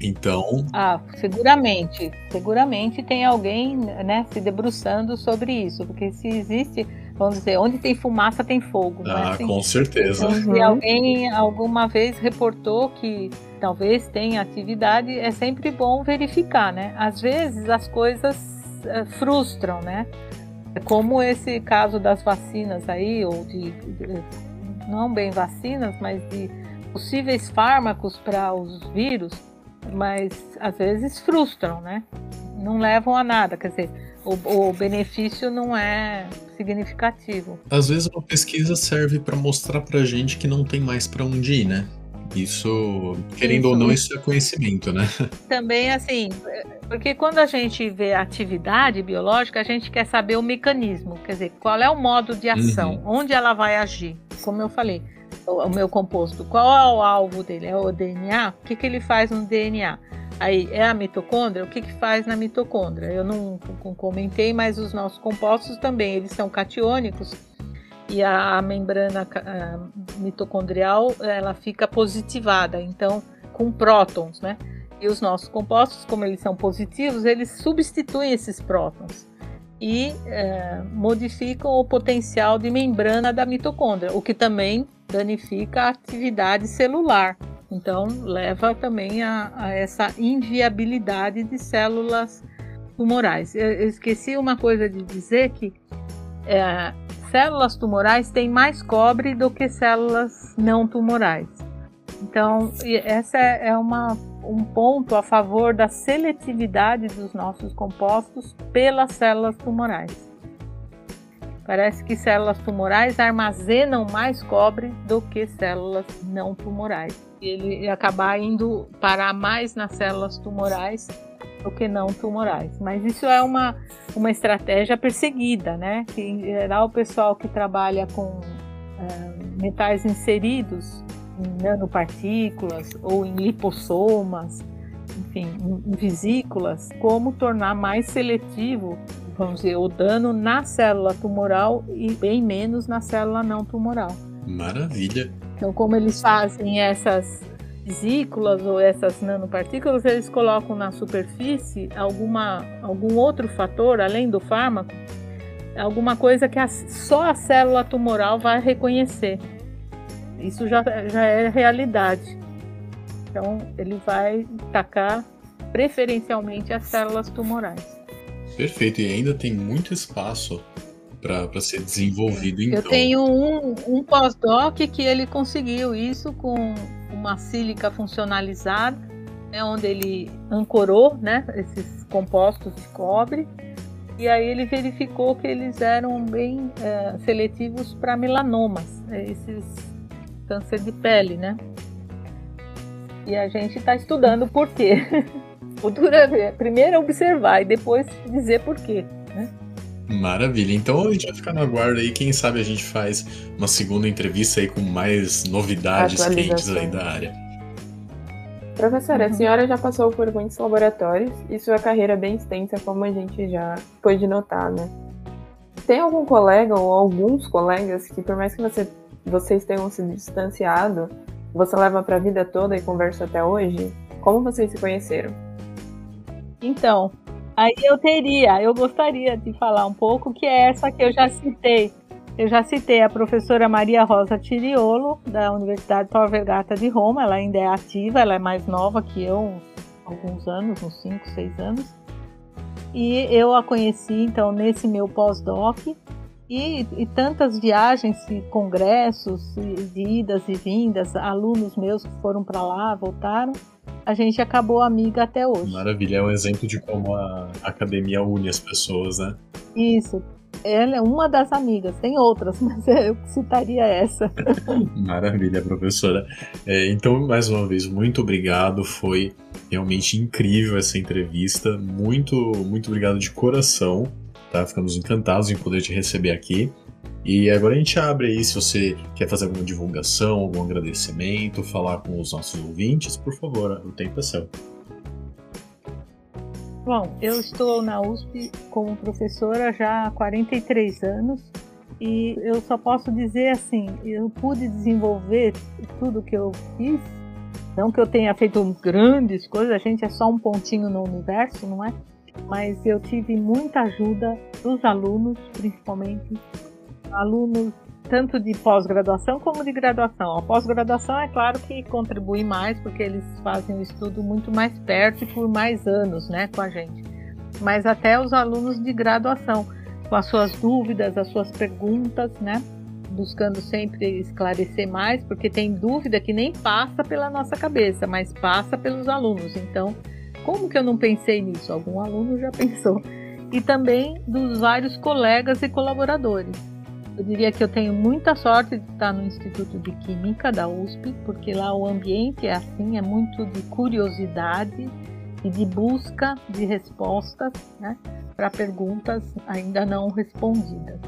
Então.
Ah, seguramente. Seguramente tem alguém né, se debruçando sobre isso. Porque se existe vamos dizer, onde tem fumaça tem fogo.
É ah, assim? com certeza.
Então, se alguém alguma vez reportou que talvez tenha atividade, é sempre bom verificar, né? Às vezes as coisas uh, frustram, né? Como esse caso das vacinas aí, ou de, de não bem vacinas, mas de possíveis fármacos para os vírus, mas às vezes frustram, né? Não levam a nada, quer dizer, o, o benefício não é significativo.
Às vezes uma pesquisa serve para mostrar para gente que não tem mais para onde ir, né? Isso, querendo isso. ou não, isso é conhecimento, né?
Também, assim, porque quando a gente vê atividade biológica, a gente quer saber o mecanismo, quer dizer, qual é o modo de ação, uhum. onde ela vai agir. Como eu falei, o, meu composto, qual é o alvo dele? É o DNA? O que, que ele faz no DNA? Aí é a mitocôndria? O que, que faz na mitocôndria? Eu não, comentei, mas os nossos compostos também, eles são catiônicos e a membrana mitocondrial ela fica positivada, então com prótons, né? E os nossos compostos, como eles são positivos, eles substituem esses prótons e é, modificam o potencial de membrana da mitocôndria, o que também danifica a atividade celular. Então, leva também a, a essa inviabilidade de células tumorais. Eu, eu, esqueci uma coisa de dizer que é, células tumorais têm mais cobre do que células não tumorais. Então, essa é, é uma, um ponto a favor da seletividade dos nossos compostos pelas células tumorais. Parece que células tumorais armazenam mais cobre do que células não tumorais. Ele acabar indo parar mais nas células tumorais do que não tumorais. Mas isso é uma, uma estratégia perseguida, né? Que em geral o pessoal que trabalha com é, metais inseridos em nanopartículas ou em lipossomas, enfim, em vesículas, como tornar mais seletivo vamos dizer, o dano na célula tumoral e bem menos na célula não tumoral.
Maravilha.
Então, como eles fazem essas vesículas ou essas nanopartículas, eles colocam na superfície alguma, algum outro fator, além do fármaco, alguma coisa que a, só a célula tumoral vai reconhecer. Isso já, já é realidade. Então, ele vai atacar preferencialmente as células tumorais.
Perfeito, e ainda tem muito espaço para ser desenvolvido. Então.
Eu tenho um, um pós-doc que ele conseguiu isso com uma sílica funcionalizada, né, onde ele ancorou né, esses compostos de cobre, e aí ele verificou que eles eram bem é, seletivos para melanomas, né, esses câncer de pele, né? E a gente está estudando por quê. futuro é primeiro observar e depois dizer por quê. Né?
Maravilha. Então a gente vai ficar no aguardo aí. Quem sabe a gente faz uma segunda entrevista aí com mais novidades quentes aí da área.
Professora, uhum. a senhora já passou por muitos laboratórios e sua carreira é bem extensa, como a gente já pôde notar, né? Tem algum colega ou alguns colegas que, por mais que você, vocês tenham se distanciado, você leva para a vida toda e conversa até hoje? Como vocês se conheceram?
Então, aí eu teria, eu gostaria de falar um pouco, que é essa que eu já citei. Eu já citei a professora Maria Rosa Tiriolo, da Universidade Tor Vergata de Roma. Ela ainda é ativa, ela é mais nova que eu, alguns anos, uns 5, 6 anos. E eu a conheci, então, nesse meu pós-doc. E, e, tantas viagens, e congressos, e, de idas e vindas, alunos meus que foram para lá, voltaram a gente acabou amiga até hoje.
Maravilha, é um exemplo de como a academia une as pessoas, né?
Isso. Ela é uma das amigas, tem outras, mas eu citaria essa.
Maravilha, professora. É, então, mais uma vez, muito obrigado. Foi realmente incrível essa entrevista. Muito, muito obrigado de coração. Tá? Ficamos encantados em poder te receber aqui. E agora a gente abre aí se você quer fazer alguma divulgação, algum agradecimento, falar com os nossos ouvintes, por favor, o tempo é seu.
Bom, eu estou na USP como professora já há 43 anos e eu só posso dizer assim, eu pude desenvolver tudo que eu fiz, não que eu tenha feito grandes coisas, a gente é só um pontinho no universo, não é? Mas eu tive muita ajuda dos alunos, principalmente alunos tanto de pós-graduação como de graduação. A pós-graduação é claro que contribui mais porque eles fazem o estudo muito mais perto e por mais anos, né, com a gente. Mas até os alunos de graduação, com as suas dúvidas, as suas perguntas, né, buscando sempre esclarecer mais, porque tem dúvida que nem passa pela nossa cabeça, mas passa pelos alunos. Então, como que eu não pensei nisso? Algum aluno já pensou. E também dos vários colegas e colaboradores Eu diria que eu tenho muita sorte de estar no Instituto de Química da USP, porque lá o ambiente é assim, é muito de curiosidade e de busca de respostas né, para perguntas ainda não respondidas.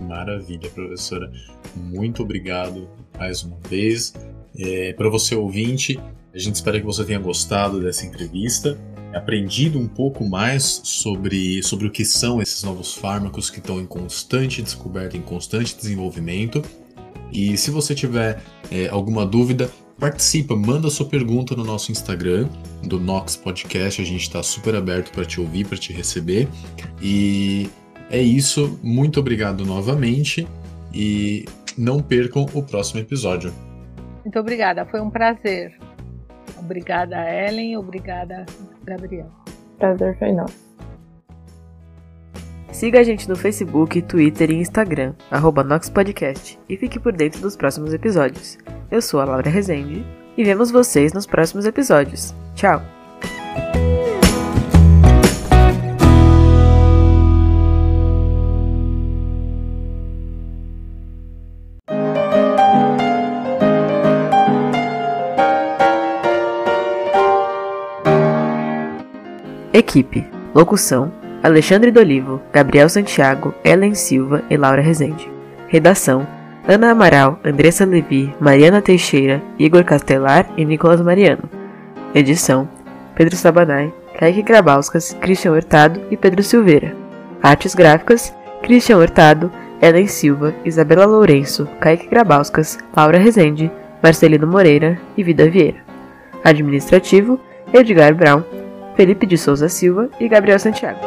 Maravilha, professora. Muito obrigado mais uma vez. É, para você ouvinte, a gente espera que você tenha gostado dessa entrevista aprendido um pouco mais sobre, sobre o que são esses novos fármacos que estão em constante descoberta, em constante desenvolvimento. E se você tiver é, alguma dúvida, participa, manda sua pergunta no nosso Instagram, do Nox Podcast. A gente está super aberto para te ouvir, para te receber. E é isso. Muito obrigado novamente e não percam o próximo episódio.
Muito obrigada, foi um prazer. Obrigada, Ellen. Obrigada, Gabriel.
Prazer foi nosso.
Siga a gente no Facebook, Twitter e Instagram, arroba NoxPodcast, e fique por dentro dos próximos episódios. Eu sou a Laura Rezende e vemos vocês nos próximos episódios. Tchau! Equipe: Locução: Alexandre Dolivo, Gabriel Santiago, Ellen Silva e Laura Rezende. Redação: Ana Amaral, Andressa Levi, Mariana Teixeira, Igor Castelar e Nicolas Mariano. Edição: Pedro Sabanai, Kaique Grabauskas, Christian Hurtado e Pedro Silveira. Artes gráficas: Christian Hurtado, Ellen Silva, Isabela Lourenço, Kaique Grabauskas, Laura Rezende, Marcelino Moreira e Vida Vieira. Administrativo: Edgar Brown, Felipe de Souza Silva e Gabriel Santiago.